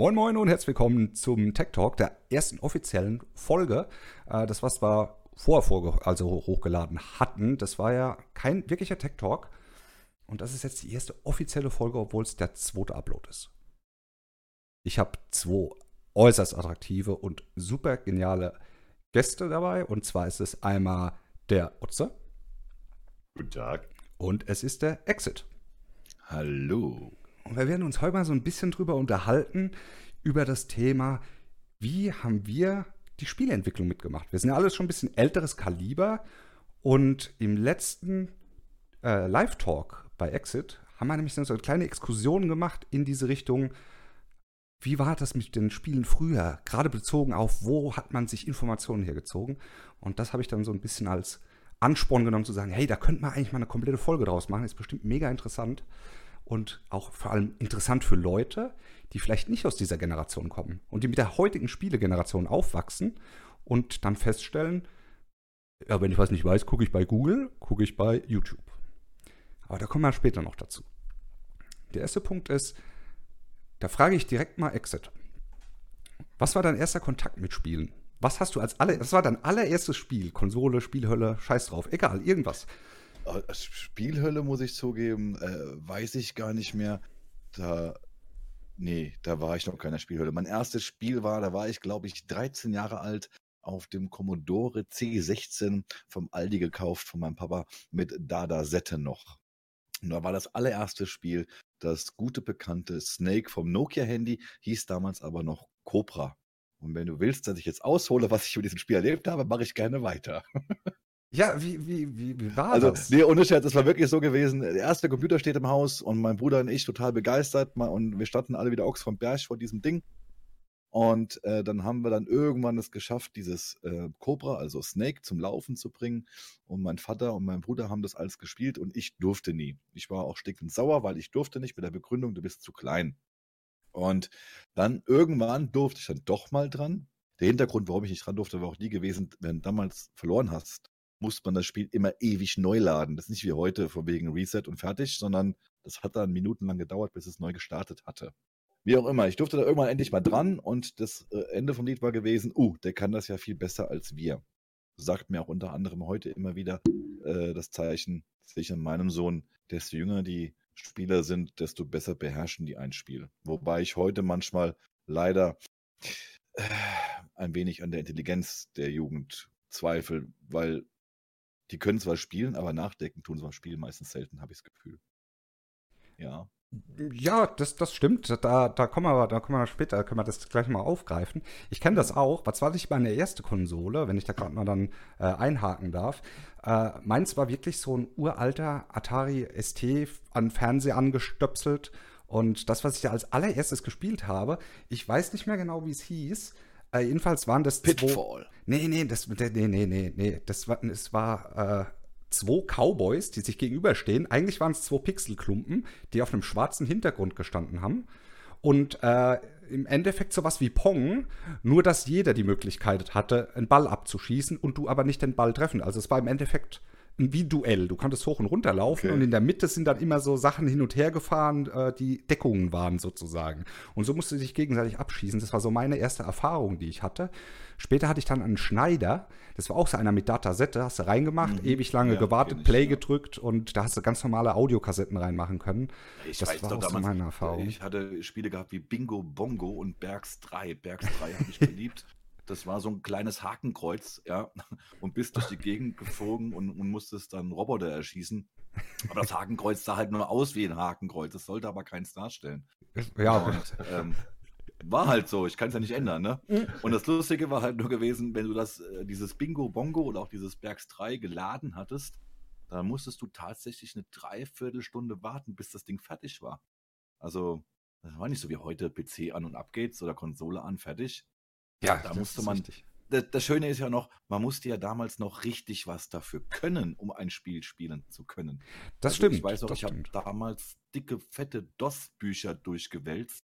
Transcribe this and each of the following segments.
Moin Moin und herzlich willkommen zum Tech Talk, der ersten offiziellen Folge. Äh, das, was wir vorher also hochgeladen hatten, das war ja kein wirklicher Tech Talk. Und das ist jetzt die erste offizielle Folge, obwohl es der zweite Upload ist. Ich habe zwei äußerst attraktive und super geniale Gäste dabei. Und zwar ist es einmal der Otze. Guten Tag. Und es ist der Exit. Hallo. Und wir werden uns heute mal so ein bisschen drüber unterhalten, über das Thema, wie haben wir die Spieleentwicklung mitgemacht. Wir sind ja alles schon ein bisschen älteres Kaliber und im letzten äh, Live-Talk bei Exit haben wir nämlich so eine kleine Exkursion gemacht in diese Richtung. Wie war das mit den Spielen früher? Gerade bezogen auf, wo hat man sich Informationen hergezogen? Und das habe ich dann so ein bisschen als Ansporn genommen zu sagen, hey, da könnte man eigentlich mal eine komplette Folge draus machen. Ist bestimmt mega interessant und auch vor allem interessant für Leute, die vielleicht nicht aus dieser Generation kommen und die mit der heutigen Spielegeneration aufwachsen und dann feststellen, ja, wenn ich was nicht weiß, gucke ich bei Google, gucke ich bei YouTube. Aber da kommen wir später noch dazu. Der erste Punkt ist, da frage ich direkt mal Exit. Was war dein erster Kontakt mit Spielen? Was hast du als alle, das war dein allererstes Spiel, Konsole, Spielhölle, scheiß drauf, egal, irgendwas. Spielhölle, muss ich zugeben, äh, weiß ich gar nicht mehr. Da, nee, da war ich noch keiner Spielhölle. Mein erstes Spiel war, da war ich, glaube ich, 13 Jahre alt, auf dem Commodore C16 vom Aldi gekauft, von meinem Papa, mit Dada Sette noch. Und da war das allererste Spiel, das gute bekannte Snake vom Nokia-Handy, hieß damals aber noch Cobra. Und wenn du willst, dass ich jetzt aushole, was ich über diesem Spiel erlebt habe, mache ich gerne weiter. Ja, wie, wie, wie, wie war also, das? Nee, ohne Scherz, es war wirklich so gewesen. Der erste Computer steht im Haus und mein Bruder und ich total begeistert. Und wir standen alle wieder Ochs vom Berg vor diesem Ding. Und äh, dann haben wir dann irgendwann es geschafft, dieses äh, Cobra, also Snake, zum Laufen zu bringen. Und mein Vater und mein Bruder haben das alles gespielt und ich durfte nie. Ich war auch stickend sauer, weil ich durfte nicht mit der Begründung, du bist zu klein. Und dann irgendwann durfte ich dann doch mal dran. Der Hintergrund, warum ich nicht dran durfte, war auch nie gewesen, wenn du damals verloren hast, muss man das Spiel immer ewig neu laden. Das ist nicht wie heute von wegen Reset und fertig, sondern das hat dann minutenlang gedauert, bis es neu gestartet hatte. Wie auch immer, ich durfte da irgendwann endlich mal dran und das äh, Ende vom Lied war gewesen, uh, der kann das ja viel besser als wir. Sagt mir auch unter anderem heute immer wieder äh, das Zeichen, sehe ich an meinem Sohn, desto jünger die Spieler sind, desto besser beherrschen die ein Spiel. Wobei ich heute manchmal leider äh, ein wenig an der Intelligenz der Jugend zweifle, weil die können zwar spielen, aber nachdenken tun sie beim Spiel meistens selten, habe ich das Gefühl. Ja. Ja, das, das stimmt. Da, da kommen wir, da kommen wir später, können wir das gleich mal aufgreifen. Ich kenne das auch. Was war nicht meine erste Konsole, wenn ich da gerade mal dann äh, einhaken darf? Äh, meins war wirklich so ein uralter Atari ST an Fernseher angestöpselt. Und das, was ich da als allererstes gespielt habe, ich weiß nicht mehr genau, wie es hieß. Äh, jedenfalls waren das Pitfall. Zwei, nee, nee, das, nee, nee, nee, nee. Das war, es war äh, zwei Cowboys, die sich gegenüberstehen. Eigentlich waren es zwei Pixelklumpen, die auf einem schwarzen Hintergrund gestanden haben. Und äh, im Endeffekt sowas wie Pong, nur dass jeder die Möglichkeit hatte, einen Ball abzuschießen und du aber nicht den Ball treffen. Also es war im Endeffekt wie Duell. Du konntest hoch und runter laufen okay. und in der Mitte sind dann immer so Sachen hin und her gefahren, äh, die Deckungen waren sozusagen. Und so musste sich gegenseitig abschießen. Das war so meine erste Erfahrung, die ich hatte. Später hatte ich dann einen Schneider. Das war auch so einer mit Datasette. Hast du reingemacht, mhm. ewig lange ja, gewartet, Play ich, ja. gedrückt und da hast du ganz normale Audiokassetten reinmachen können. Ich das war auch damals, so meine Erfahrung. Ich hatte Spiele gehabt wie Bingo Bongo und Bergs 3. Bergs 3 habe ich geliebt. Das war so ein kleines Hakenkreuz, ja, und bist durch die Gegend geflogen und, und musstest dann Roboter erschießen. Aber das Hakenkreuz sah halt nur aus wie ein Hakenkreuz. Das sollte aber keins darstellen. Ja. Und, ähm, war halt so, ich kann es ja nicht ändern, ne? Und das Lustige war halt nur gewesen, wenn du das, äh, dieses Bingo Bongo oder auch dieses Bergs 3 geladen hattest, dann musstest du tatsächlich eine Dreiviertelstunde warten, bis das Ding fertig war. Also, das war nicht so wie heute PC an und ab geht's oder Konsole an, fertig. Ja, da musste man. Das, das, Schöne ist ja noch, man musste ja damals noch richtig was dafür können, um ein Spiel spielen zu können. Das also stimmt. Ich weiß noch, ich habe damals dicke, fette DOS-Bücher durchgewälzt,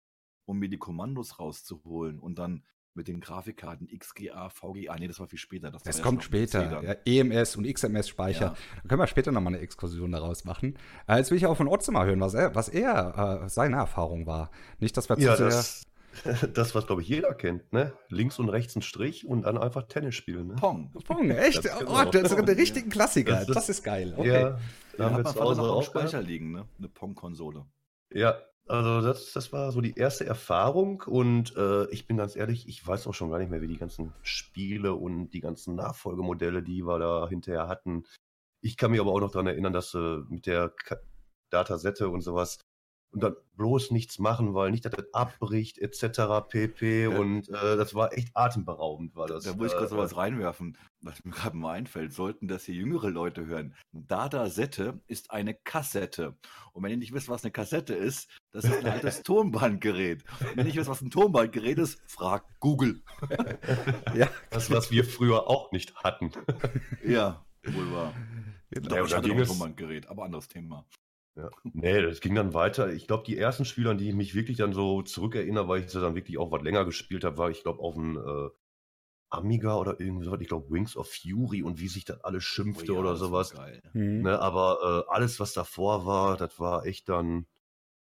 um mir die Kommandos rauszuholen und dann mit den Grafikkarten XGA, VGA, nee, das war viel später. Das, das kommt später. Ja, EMS und XMS-Speicher. Ja. Da können wir später nochmal eine Exkursion daraus machen. Äh, jetzt will ich auch von Otze mal hören, was er, was er äh, seine Erfahrung war. Nicht, dass wir ja, zu sehr Das, was, glaube ich, jeder kennt, ne? Links und rechts ein Strich und dann einfach Tennis spielen, ne? Pong. Pong, echt? Das oh, das ist genau. der richtige Klassiker. Das Das, ist- ist geil. Okay. Ja, da haben wir zu Hause auch Speicher gehabt. liegen, ne? Eine Pong-Konsole. Ja, also das, das war so die erste Erfahrung und äh, ich bin ganz ehrlich, ich weiß auch schon gar nicht mehr, wie die ganzen Spiele und die ganzen Nachfolgemodelle, die wir da hinterher hatten. Ich kann mich aber auch noch daran erinnern, dass äh, mit der Datasette und sowas und dann bloß nichts machen, weil nicht, dass das abbricht etc. pp. Ja. Und äh, das war echt atemberaubend, war das. Da muss ich kurz äh, noch was reinwerfen, was mir gerade mal einfällt. Sollten das hier jüngere Leute hören. Datasette ist eine Kassette. Und wenn ihr nicht wisst, was eine Kassette ist, das ist ein altes Tonbandgerät. Und wenn ihr nicht wisst, was ein Tonbandgerät ist, fragt Google. Ja, Das, was wir früher auch nicht hatten. Ja, wohl wahr. genau. Ja, ich da hatte ging ein es- Tonbandgerät, aber anderes Thema. Ja. Nee, das ging dann weiter. Ich glaube, die ersten Spiele, an die ich mich wirklich dann so zurückerinnere, weil ich sie dann wirklich auch was länger gespielt habe, war ich glaube auf dem äh, Amiga oder irgendwie sowas. Ich glaube Wings of Fury und wie sich das alles schimpfte Oh ja, oder das sowas. Geil. Hm. Ne, aber äh, alles, was davor war, das war echt dann,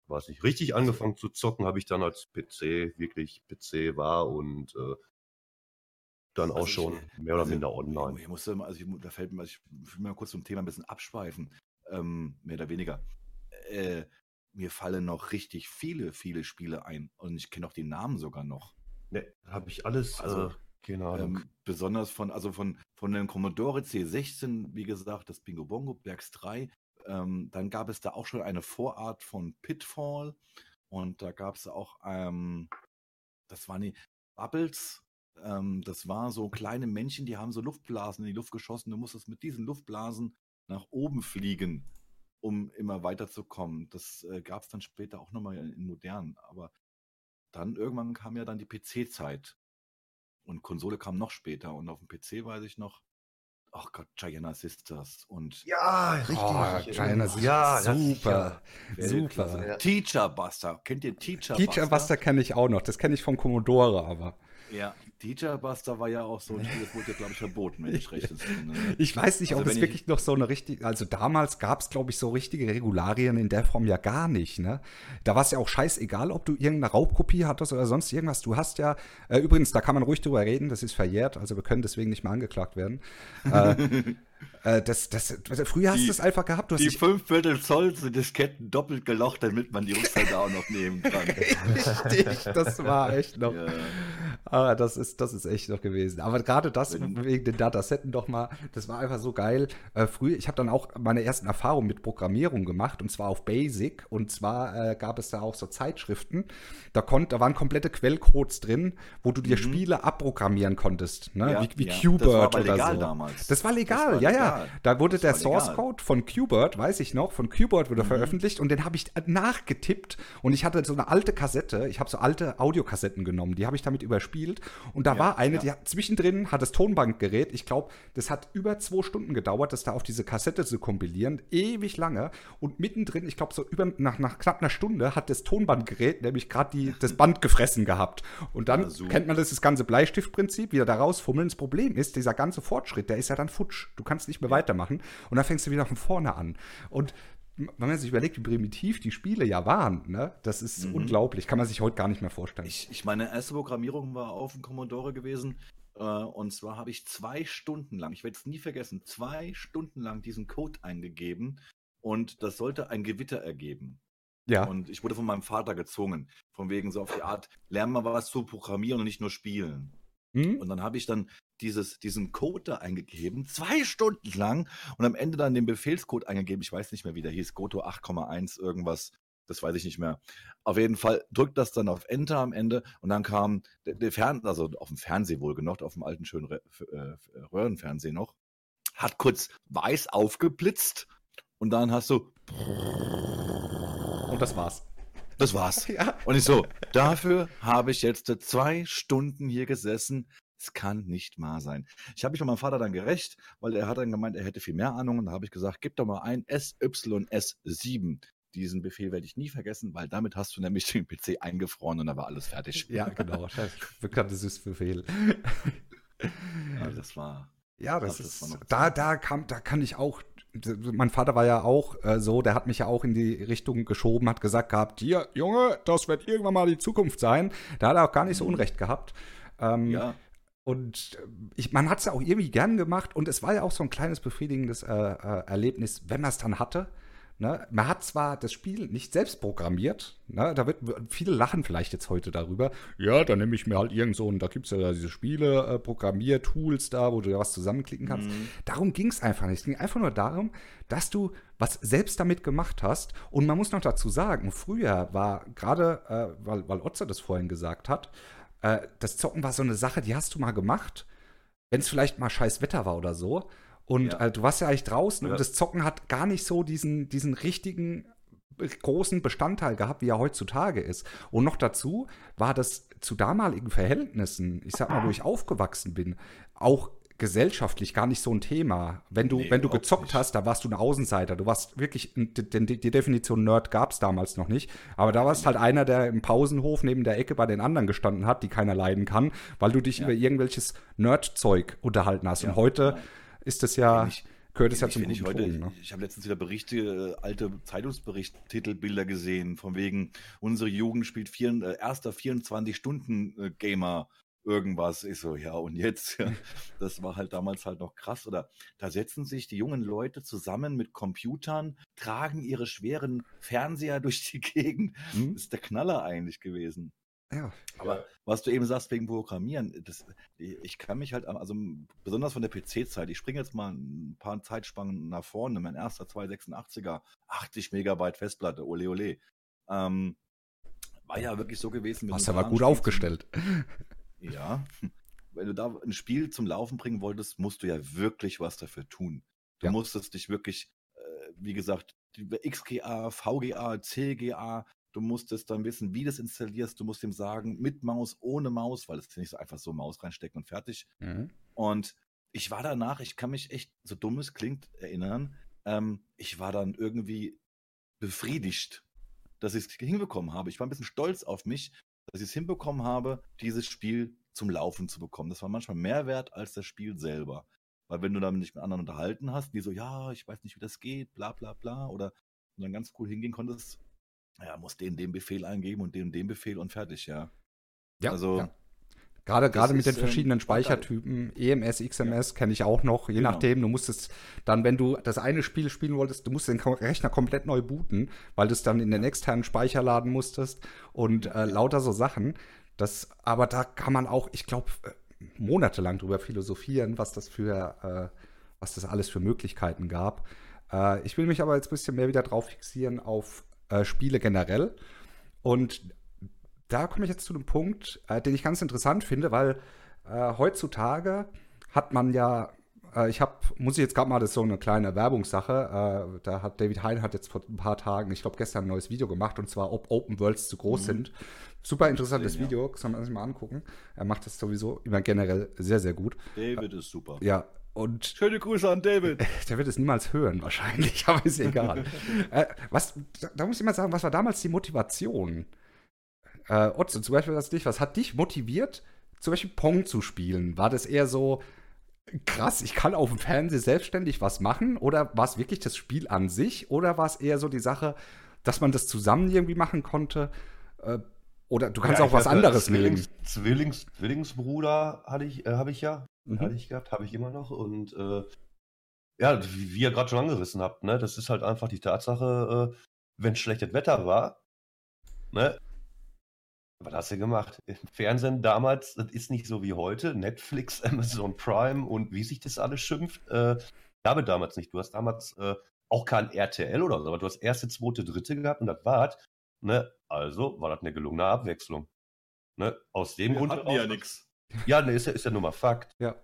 weiß nicht, richtig angefangen zu zocken, habe ich dann als PC, wirklich PC war und äh, dann auch Also ich- schon mehr oder Also, minder online. Ich musste, mal- also ich, da fällt mir, also ich will mal kurz zum Thema ein bisschen abschweifen, ähm, mehr oder weniger. Äh, mir fallen noch richtig viele, viele Spiele ein und ich kenne auch die Namen sogar noch. Ne, habe ich alles, Also, äh, keine Ahnung. Ähm, besonders von, also von, von dem Commodore C16, wie gesagt, das Bingo Bongo, Bergs 3. Ähm, dann gab es da auch schon eine Vorart von Pitfall und da gab es auch, ähm, das waren die Bubbles. Ähm, das war so kleine Männchen, die haben so Luftblasen in die Luft geschossen. Du musstest mit diesen Luftblasen nach oben fliegen, um immer weiterzukommen. Das äh, gab es dann später auch nochmal in, in modernen. Aber dann irgendwann kam ja dann die PC-Zeit. Und Konsole kam noch später. Und auf dem PC weiß ich noch, ach Gott, Gianna Sisters und ja, richtig. Oh, China erinnere- ja, super. Super. Teacher Buster. Kennt ihr Teacher, Teacher Buster kenne ich auch noch. Das kenne ich vom Commodore, aber. Ja, Teacher Buster war ja auch so ein Spiel, das wurde ja, glaube ich, verboten, wenn ich recht entsinne. ne? Ich weiß nicht, Also ob es ich- wirklich noch so eine richtige, also damals gab es, glaube ich, so richtige Regularien in der Form ja gar nicht, ne? Da war es ja auch scheißegal, ob du irgendeine Raubkopie hattest oder sonst irgendwas. Du hast ja, äh, übrigens, da kann man ruhig drüber reden, das ist verjährt, also wir können deswegen nicht mehr angeklagt werden. äh, äh, das, das, früher hast du es einfach gehabt, du hast Die 5 Viertel Zoll sind Disketten doppelt gelocht, damit man die Rückseite auch noch nehmen kann. richtig, das war echt noch. Ja. Ah, das ist, das ist echt noch gewesen. Aber gerade das wegen den Datasetten doch mal, das war einfach so geil. Äh, früher, ich habe dann auch meine ersten Erfahrungen mit Programmierung gemacht und zwar auf Basic. Und zwar äh, gab es da auch so Zeitschriften. Da, konnt, da waren komplette Quellcodes drin, wo du dir Spiele abprogrammieren konntest. Ne? Mhm. Ja, wie wie ja. Qbert Das war aber oder legal so. damals. Das war legal, Das war ja, legal. ja. Da wurde Das der Source. Code von Qbert, weiß ich noch, von Qbert Mhm. wurde veröffentlicht und den habe ich nachgetippt und ich hatte so eine alte Kassette, ich habe so alte Audiokassetten genommen, die habe ich damit überspielt und da Ja, war eine, ja. die hat, zwischendrin hat das Tonbankgerät, ich glaube, das hat über zwei Stunden gedauert, das da auf diese Kassette zu kompilieren, ewig lange und mittendrin, ich glaube so über, nach, nach knapp einer Stunde hat das Tonbandgerät nämlich gerade das Band gefressen gehabt und dann super. kennt man das, das ganze Bleistiftprinzip, wieder da rausfummeln. Das Problem ist, dieser ganze Fortschritt, der ist ja dann futsch. Du kannst nicht mehr weitermachen und dann fängst du wieder von vorne an. Und wenn man sich überlegt, wie primitiv die Spiele ja waren, ne, das ist unglaublich, kann man sich heute gar nicht mehr vorstellen. Ich, ich meine erste Programmierung war auf dem Commodore gewesen. Äh, und zwar habe ich zwei Stunden lang, ich werde es nie vergessen, zwei Stunden lang diesen Code eingegeben. Und das sollte ein Gewitter ergeben. ja, Und ich wurde von meinem Vater gezwungen. Von wegen so auf die Art, lern mal was zu programmieren und nicht nur spielen. hm? Und dann habe ich dann dieses, diesen Code da eingegeben, zwei Stunden lang, und am Ende dann den Befehlscode eingegeben. Ich weiß nicht mehr, wie der hieß, Goto 8,1 irgendwas. Das weiß ich nicht mehr. Auf jeden Fall drückt das dann auf Enter am Ende und dann kam der, der Fern, also auf dem Fernseh wohlgenommen, auf dem alten schönen Rö- äh, Röhrenfernsehen noch, hat kurz weiß aufgeblitzt und dann hast du, und das war's. das war's. Ja. Und ich so, dafür habe ich jetzt zwei Stunden hier gesessen. Es kann nicht wahr sein. Ich habe mich mit meinem Vater dann gerecht, weil er hat dann gemeint, er hätte viel mehr Ahnung. Und da habe ich gesagt, gib doch mal ein SYS7. Diesen Befehl werde ich nie vergessen, weil damit hast du nämlich den PC eingefroren und da war alles fertig. Ja, genau. Bekanntes Süßbefehl. Ja, das war. Ja, das das ist. da, da, kam, da kann ich auch mein Vater war ja auch äh, so, der hat mich ja auch in die Richtung geschoben, hat gesagt gehabt, hier, Junge, das wird irgendwann mal die Zukunft sein. Da hat er auch gar nicht so Mhm. Unrecht gehabt. Ähm, Ja. Und äh, ich, man hat es ja auch irgendwie gern gemacht und es war ja auch so ein kleines befriedigendes äh, äh, Erlebnis, wenn man es dann hatte. Ne? Man hat zwar das Spiel nicht selbst programmiert, ne? da wird viele lachen vielleicht jetzt heute darüber. Ja, dann nehme ich mir halt irgend so, und da gibt es ja diese Spiele, äh, Programmiertools da, wo du ja was zusammenklicken kannst. Mhm. Darum ging es einfach nicht. Es ging einfach nur darum, dass du was selbst damit gemacht hast. Und man muss noch dazu sagen, früher war gerade, äh, weil, weil Otze das vorhin gesagt hat, äh, das Zocken war so eine Sache, die hast du mal gemacht, wenn es vielleicht mal scheiß Wetter war oder so. Und Ja. äh, du warst ja eigentlich draußen Ja. und das Zocken hat gar nicht so diesen, diesen richtigen äh, großen Bestandteil gehabt, wie er heutzutage ist. Und noch dazu war das zu damaligen Verhältnissen, ich sag mal, wo ich aufgewachsen bin, auch gesellschaftlich gar nicht so ein Thema. Wenn du, Nee, wenn du gezockt nicht. hast, da warst du ein Außenseiter. Du warst wirklich, die, die, Definition Nerd gab es damals noch nicht. Aber da warst halt einer, der im Pausenhof neben der Ecke bei den anderen gestanden hat, die keiner leiden kann, weil du dich Ja. über irgendwelches Nerd-Zeug unterhalten hast. Ja, Und heute ist das ja, Wenn ich- gehört es ja zum ich heute, Ton. Ne? ich habe letztens wieder Berichte, äh, alte Zeitungsbericht-Titelbilder gesehen, von wegen, unsere Jugend spielt vier, äh, erster 24-Stunden-Gamer irgendwas. Ich so, ja, und jetzt? Ja, das war halt damals halt noch krass. Oder da setzen sich die jungen Leute zusammen mit Computern, tragen ihre schweren Fernseher durch die Gegend. Hm? Das ist der Knaller eigentlich gewesen. Ja. Aber was du eben sagst wegen Programmieren, das, ich kann mich halt, also besonders von der PC-Zeit, ich springe jetzt mal ein paar Zeitspannen nach vorne, mein erster 286er, 80 Megabyte Festplatte, ole ole. Ähm, war ja wirklich so gewesen. Hast du aber gut aufgestellt. Ja, wenn du da ein Spiel zum Laufen bringen wolltest, musst du ja wirklich was dafür tun. Du Ja. musstest dich wirklich, äh, wie gesagt, XGA, VGA, CGA, du musstest dann wissen, wie du das installierst. Du musst ihm sagen, mit Maus, ohne Maus, weil es ist nicht so einfach so Maus reinstecken und fertig. Mhm. Und ich war danach, ich kann mich echt, so dumm es klingt, erinnern, ähm, ich war dann irgendwie befriedigt, dass ich es hinbekommen habe. Ich war ein bisschen stolz auf mich, dass ich es hinbekommen habe, dieses Spiel zum Laufen zu bekommen. Das war manchmal mehr wert als das Spiel selber. Weil wenn du dann nicht mit anderen unterhalten hast, die so, ja, ich weiß nicht, wie das geht, bla bla bla, oder und dann ganz cool hingehen konntest, ja, musst den den Befehl eingeben und den den Befehl und fertig, ja. Ja, Also, ja. Gerade, das gerade mit den ähm, verschiedenen. Speichertypen, EMS, XMS kenne ich auch noch, je Genau. nachdem. Du musstest dann, wenn du das eine Spiel spielen wolltest, du musstest den Rechner komplett neu booten, weil du es dann in den externen Speicher laden musstest und äh, lauter so Sachen. Das, aber da kann man auch, ich glaube, monatelang drüber philosophieren, was das für, äh, was das alles für Möglichkeiten gab. Äh, ich will mich aber jetzt ein bisschen mehr wieder drauf fixieren auf äh, Spiele generell. Und da komme ich jetzt zu einem Punkt, äh, den ich ganz interessant finde, weil äh, heutzutage hat man ja, äh, ich habe, muss ich jetzt gerade mal, das ist so eine kleine Werbungssache, äh, da hat David Hein hat jetzt vor ein paar Tagen, ich glaube gestern ein neues Video gemacht und zwar, ob Open Worlds zu groß Mhm. sind. Super interessantes gesehen, ja. Video, kann man sich mal angucken. Er macht das sowieso immer generell sehr, sehr gut. David ist super. Ja, und Schöne Grüße an David. der wird es niemals hören, wahrscheinlich, aber ist egal. äh, was, da, da muss ich mal sagen, was war damals die Motivation? Äh, Otto, zum Beispiel das dich, was hat dich motiviert, zum Beispiel Pong zu spielen? War das eher so krass, ich kann auf dem Fernseher selbstständig was machen? Oder war es wirklich das Spiel an sich? Oder war es eher so die Sache, dass man das zusammen irgendwie machen konnte? Äh, oder du kannst Ja, auch was anderes nehmen. Zwillings, Zwillings, Zwillingsbruder hatte ich, äh, habe ich ja. Mhm. Hatte ich gehabt, habe ich immer noch. Und äh, ja, wie, wie ihr gerade schon angerissen habt, ne, das ist halt einfach die Tatsache, äh, wenn schlechtes Wetter war, ne, was hast du gemacht? Im Fernsehen damals, das ist nicht so wie heute, Netflix, Amazon Prime und wie sich das alles schimpft. Äh, habe damals nicht. Du hast damals äh, auch kein RTL oder so, aber du hast erste, zweite, dritte gehabt und das war's. Ne? Also war das eine gelungene Abwechslung. Ne? Aus dem Grund. heraus- nix. Ja, ne, ist ja, ist ja nur mal Fakt. Ja.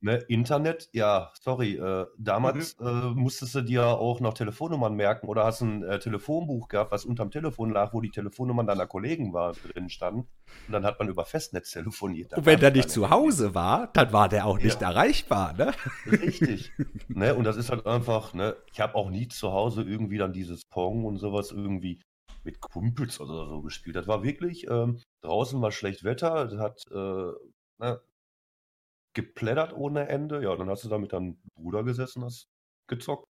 Ne, Internet, ja, sorry, äh, damals Mhm. äh, musstest du dir auch noch Telefonnummern merken oder hast ein äh, Telefonbuch gehabt, was unterm Telefon lag, wo die Telefonnummern deiner Kollegen war, drin standen. Und dann hat man über Festnetz telefoniert. Und wenn der nicht zu Hause war, dann war der auch nicht Ja. erreichbar, ne? Richtig. ne, und das ist halt einfach, ne, ich habe auch nie zu Hause irgendwie dann dieses Pong und sowas irgendwie mit Kumpels oder so gespielt. Das war wirklich, ähm, draußen war schlecht Wetter, das hat äh, ne, geplättert ohne Ende. Ja, dann hast du da mit deinem Bruder gesessen, hast gezockt.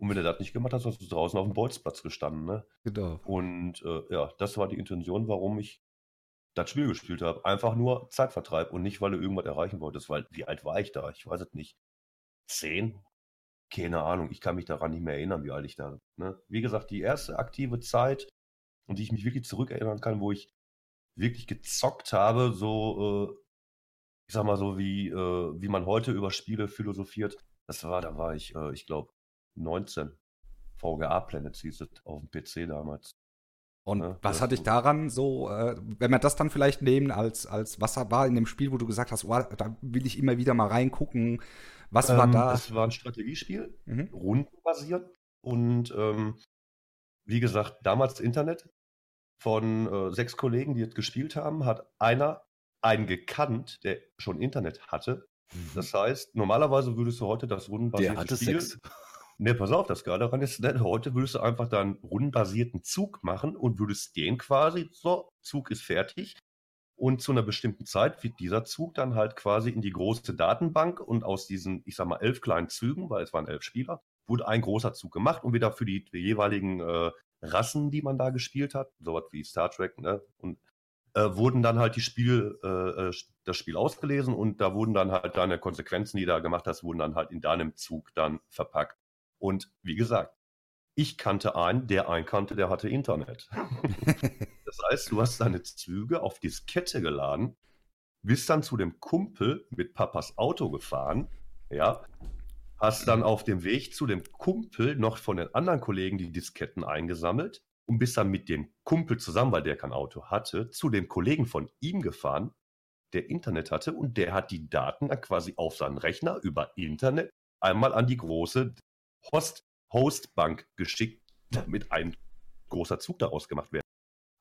Und wenn du das nicht gemacht hast, hast du draußen auf dem Bolzplatz gestanden. Ne? Genau. Und äh, ja, das war die Intention, warum ich das Spiel gespielt habe. Einfach nur Zeitvertreib und nicht, weil du irgendwas erreichen wolltest. Weil, wie alt war ich da? Ich weiß es nicht. Zehn? Keine Ahnung. Ich kann mich daran nicht mehr erinnern, wie alt ich da. Ne? Wie gesagt, die erste aktive Zeit, an die ich mich wirklich zurückerinnern kann, wo ich wirklich gezockt habe, so, äh, ich sag mal so, wie, äh, wie man heute über Spiele philosophiert. Das war, da war ich, äh, ich glaube, 19. VGA Planets hieß es auf dem PC damals. Und Ja, was das hat dich gut. daran so, äh, wenn wir das dann vielleicht nehmen, als, als was war in dem Spiel, wo du gesagt hast, oh, da will ich immer wieder mal reingucken. Was war Ähm, da? Es war ein Strategiespiel, Mhm. rundenbasiert. Und ähm, wie gesagt, damals Internet von äh, sechs Kollegen, die es gespielt haben, hat einer einen gekannt, der schon Internet hatte. Das heißt, normalerweise würdest du heute das rundenbasierte Der hatte Spiel. Sex. Ne, pass auf, das Geile daran ist, ne, heute würdest du einfach deinen rundenbasierten Zug machen und würdest den quasi, so, Zug ist fertig. Und zu einer bestimmten Zeit wird dieser Zug dann halt quasi in die große Datenbank und aus diesen, ich sag mal, elf kleinen Zügen, weil es waren elf Spieler, wurde ein großer Zug gemacht und wieder für die, die jeweiligen äh, Rassen, die man da gespielt hat, sowas wie Star Trek, ne, und äh, wurden dann halt die Spiel, äh, äh, das Spiel ausgelesen und da wurden dann halt deine Konsequenzen, die du da gemacht hast, wurden dann halt in deinem Zug dann verpackt. Und wie gesagt, ich kannte einen, der einen kannte, der hatte Internet. das heißt, du hast deine Züge auf Diskette geladen, bist dann zu dem Kumpel mit Papas Auto gefahren, ja, hast dann auf dem Weg zu dem Kumpel noch von den anderen Kollegen die Disketten eingesammelt und bist dann mit dem Kumpel zusammen, weil der kein Auto hatte, zu dem Kollegen von ihm gefahren, der Internet hatte und der hat die Daten quasi auf seinen Rechner über Internet einmal an die große Host Hostbank geschickt, damit ein großer Zug daraus gemacht wird.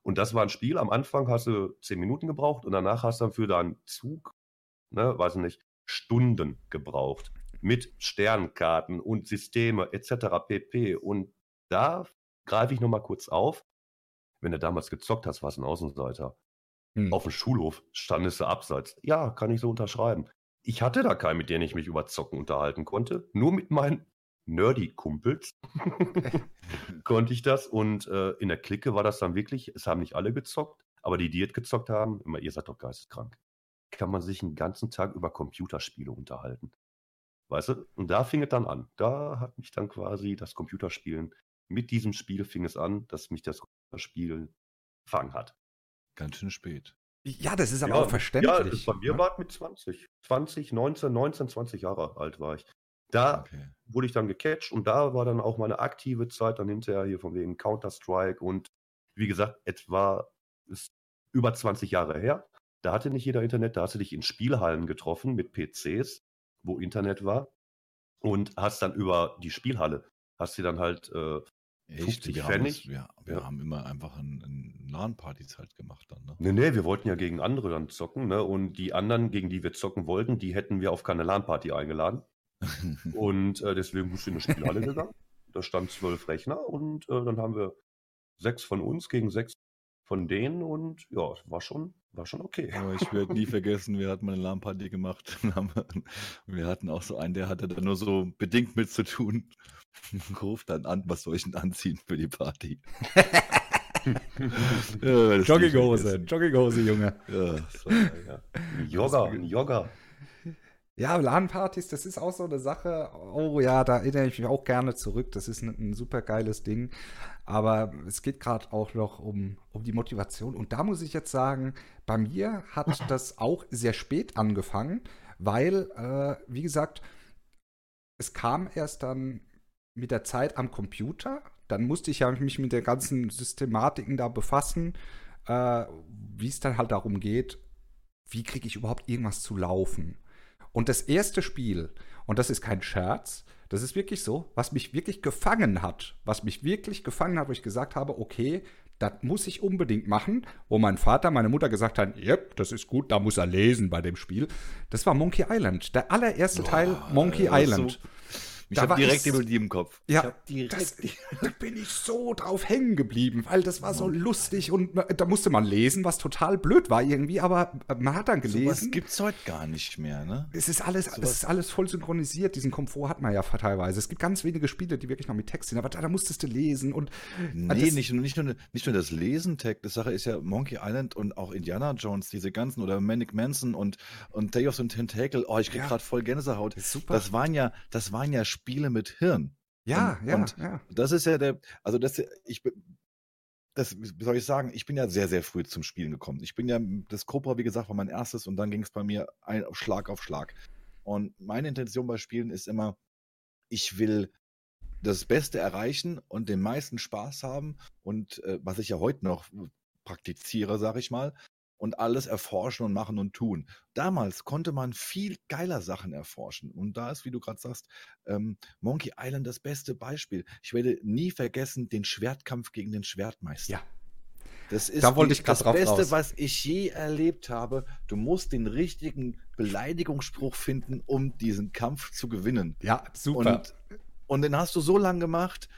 Und das war ein Spiel. Am Anfang hast du zehn Minuten gebraucht und danach hast du dann für deinen Zug, ne, weiß ich nicht, Stunden gebraucht. Mit Sternkarten und Systeme etc. pp. Und da greife ich nochmal kurz auf. Wenn du damals gezockt hast, warst du ein Außenseiter. Hm. Auf dem Schulhof standest du abseits. Ja, kann ich so unterschreiben. Ich hatte da keinen, mit dem ich mich über Zocken unterhalten konnte. Nur mit meinen Nerdy-Kumpels konnte ich das. Und äh, in der Clique war das dann wirklich, es haben nicht alle gezockt, aber die, die es gezockt haben, immer, ihr seid doch geisteskrank. Kann man sich einen ganzen Tag über Computerspiele unterhalten. Weißt du? Und da fing es dann an. Da hat mich dann quasi das Computerspielen, mit diesem Spiel fing es an, dass mich das Computerspielen gefangen hat. Ganz schön spät. Ja, das ist aber auch verständlich. Ja, das bei mir ne? war es mit 20. 20, 19, 19, 20 Jahre alt war ich. Da Okay. wurde ich dann gecatcht und da war dann auch meine aktive Zeit dann hinterher hier von wegen Counter-Strike und wie gesagt, etwa ist über 20 Jahre her. Da hatte nicht jeder Internet, da hast du dich in Spielhallen getroffen mit PCs, wo Internet war und hast dann über die Spielhalle, hast du dann halt, äh, Echt? 50 Wir, haben, Pfennig? das, wir, wir Ja. haben immer einfach ein, ein LAN-Partys halt gemacht dann, ne? nee, nee, wir wollten ja gegen andere dann zocken, ne? Und die anderen, gegen die wir zocken wollten, die hätten wir auf keine LAN-Party eingeladen. Und äh, deswegen bist du in eine Spielhalle gegangen. Da stand zwölf Rechner und äh, dann haben wir sechs von uns gegen sechs von denen und ja, war schon, war schon okay. Aber ich werde nie vergessen, wir hatten mal eine LAN-Party gemacht. Wir hatten auch so einen, der hatte da nur so bedingt mit zu tun. Ruft dann an, was soll ich denn anziehen für die Party? Ja, Jogginghose. Jogginghose, Junge. Ja, geil. Ja. Ein Jogger. Ja, LAN-Partys, das ist auch so eine Sache. Oh ja, da erinnere ich mich auch gerne zurück. Das ist ein, ein super geiles Ding. Aber es geht gerade auch noch um, um die Motivation. Und da muss ich jetzt sagen, bei mir hat das auch sehr spät angefangen, weil, äh, wie gesagt, es kam erst dann mit der Zeit am Computer. Dann musste ich ja mich mit der ganzen Systematiken da befassen, äh, wie es dann halt darum geht, wie kriege ich überhaupt irgendwas zu laufen. Und das erste Spiel, und das ist kein Scherz, das ist wirklich so, was mich wirklich gefangen hat, was mich wirklich gefangen hat, wo ich gesagt habe, okay, das muss ich unbedingt machen, wo mein Vater, meine Mutter gesagt haben, yep, das ist gut, da muss er lesen bei dem Spiel. Das war Monkey Island, der allererste Teil Boah, Monkey das ist Island. So, Ich habe direkt die Melodie im Kopf. Ja, das, die da bin ich so drauf hängen geblieben, weil das war so lustig und da musste man lesen, was total blöd war irgendwie, aber man hat dann gelesen. gibt's heute gar nicht mehr, ne? Es ist, alles, es ist alles voll synchronisiert. Diesen Komfort hat man ja teilweise. Es gibt ganz wenige Spiele, die wirklich noch mit Text sind, aber da, da musstest du lesen und Nee, das- nicht, nicht, nur, nicht nur das Lesen, Tech. Das Sache ist ja Monkey Island und auch Indiana Jones, diese ganzen, oder Manic Manson und, und Day of the Tentacle. Oh, ich krieg Ja. gerade voll Gänsehaut. Das super. Das waren ja, das waren ja Spiele mit Hirn. ja, und- ja, und- ja. Das ist ja der, also das, ich, bin- das, wie soll ich sagen, ich bin ja sehr, sehr früh zum Spielen gekommen. Ich bin ja, das Cobra, wie gesagt, war mein erstes und dann ging es bei mir ein, Schlag auf Schlag. Und meine Intention bei Spielen ist immer, ich will das Beste erreichen und den meisten Spaß haben und äh, was ich ja heute noch praktiziere, sag ich mal, und alles erforschen und machen und tun. Damals konnte man viel geiler Sachen erforschen. Und da ist, wie du gerade sagst, ähm, Monkey Island das beste Beispiel. Ich werde nie vergessen den Schwertkampf gegen den Schwertmeister. Ja. Das ist Da die- ich das Beste, raus. was ich je erlebt habe. Du musst den richtigen Beleidigungsspruch finden, um diesen Kampf zu gewinnen. Ja, super. Und, und den hast du so lange gemacht,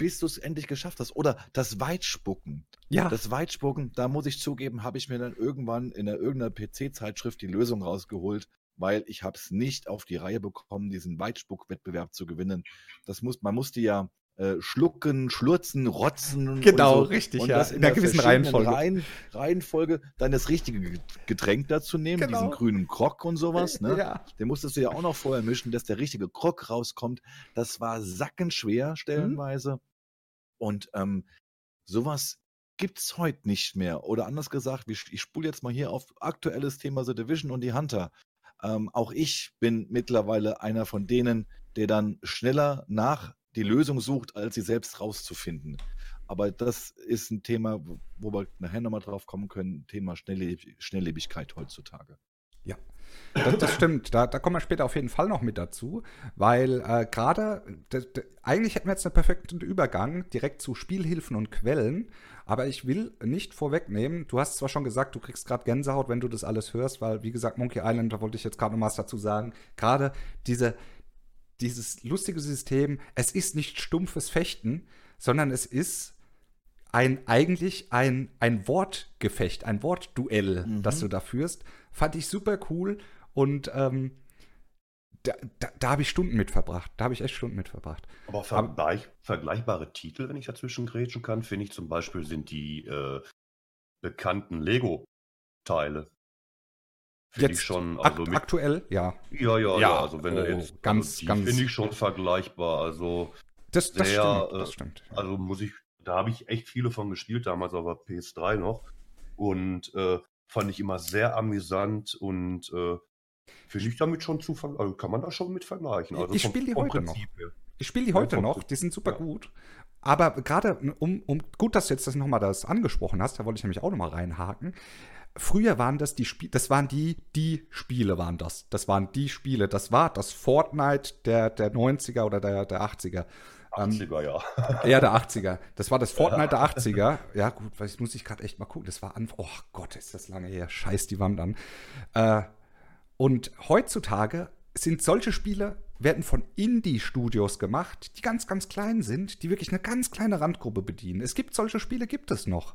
bis du es endlich geschafft hast. Oder das Weitspucken. ja, Das Weitspucken, da muss ich zugeben, habe ich mir dann irgendwann in der irgendeiner PC-Zeitschrift die Lösung rausgeholt, weil ich habe es nicht auf die Reihe bekommen, diesen Weitspuck-Wettbewerb zu gewinnen. Das muss, man musste ja äh, schlucken, schlurzen, rotzen. Genau, so. richtig, und ja. Das In einer gewissen Reihenfolge. Reihen, Reihenfolge, dann das richtige Ge- Getränk dazu nehmen, Genau. diesen grünen Krog und sowas. Ne? ja. Den musstest du ja auch noch vorher mischen, dass der richtige Krog rauskommt. Das war sackenschwer stellenweise. Und ähm, sowas gibt's heute nicht mehr. Oder anders gesagt, ich spule jetzt mal hier auf aktuelles Thema The Division und die Hunter. Ähm, auch ich bin mittlerweile einer von denen, der dann schneller nach die Lösung sucht, als sie selbst rauszufinden. Aber das ist ein Thema, wo- wir nachher nochmal drauf kommen können, Thema Schnellleb Schnelllebigkeit heutzutage. Das, das stimmt. Da, da kommen wir später auf jeden Fall noch mit dazu, weil äh, gerade, eigentlich hätten wir jetzt einen perfekten Übergang direkt zu Spielhilfen und Quellen, aber ich will nicht vorwegnehmen. Du hast zwar schon gesagt, du kriegst gerade Gänsehaut, wenn du das alles hörst, weil, wie gesagt, Monkey Island, da wollte ich jetzt gerade noch was dazu sagen, gerade diese, dieses lustige System, es ist nicht stumpfes Fechten, sondern es ist ein eigentlich ein, ein Wortgefecht, ein Wortduell, Mhm. das du da führst. Fand ich super cool und ähm, da, da, da habe ich Stunden mit verbracht. Da habe ich echt Stunden mit verbracht. Aber vergleich, vergleichbare Titel, wenn ich dazwischen grätschen kann, finde ich zum Beispiel sind die äh, bekannten Lego-Teile. Finde ich Jetzt schon, Akt, also mit, aktuell, ja. ja, ja, Ja, also wenn du oh, jetzt, ganz, also die ganz- finde ich schon vergleichbar, also, Das, das Sehr, stimmt. äh, Das stimmt. ja. also muss ich, da habe ich echt viele von gespielt, damals auf der PS3 noch und äh, fand ich immer sehr amüsant und äh, finde ich damit schon zu, also kann man da schon mit vergleichen. Also Ich spiele die vom heute noch. Prinzip her. Ich spiele die heute vom noch, die sind super ja. gut. Aber gerade, um, um, gut, dass du jetzt das nochmal das angesprochen hast, da wollte ich nämlich auch nochmal reinhaken. Früher waren das die Spiele, das waren die, die Spiele waren das. Das waren die Spiele. Das war das Fortnite der, der 90er oder der, der 80er. Ähm, 80er, ja. Ja, der 80er. Das war das Fortnite der 80er. Ja, gut, das muss ich gerade echt mal gucken. Das war an. Oh Gott, ist das lange her. Scheiß die Wand an. Äh, und heutzutage sind solche Spiele, werden von Indie-Studios gemacht, die ganz, ganz klein sind, die wirklich eine ganz kleine Randgruppe bedienen. Es gibt solche Spiele, gibt es noch.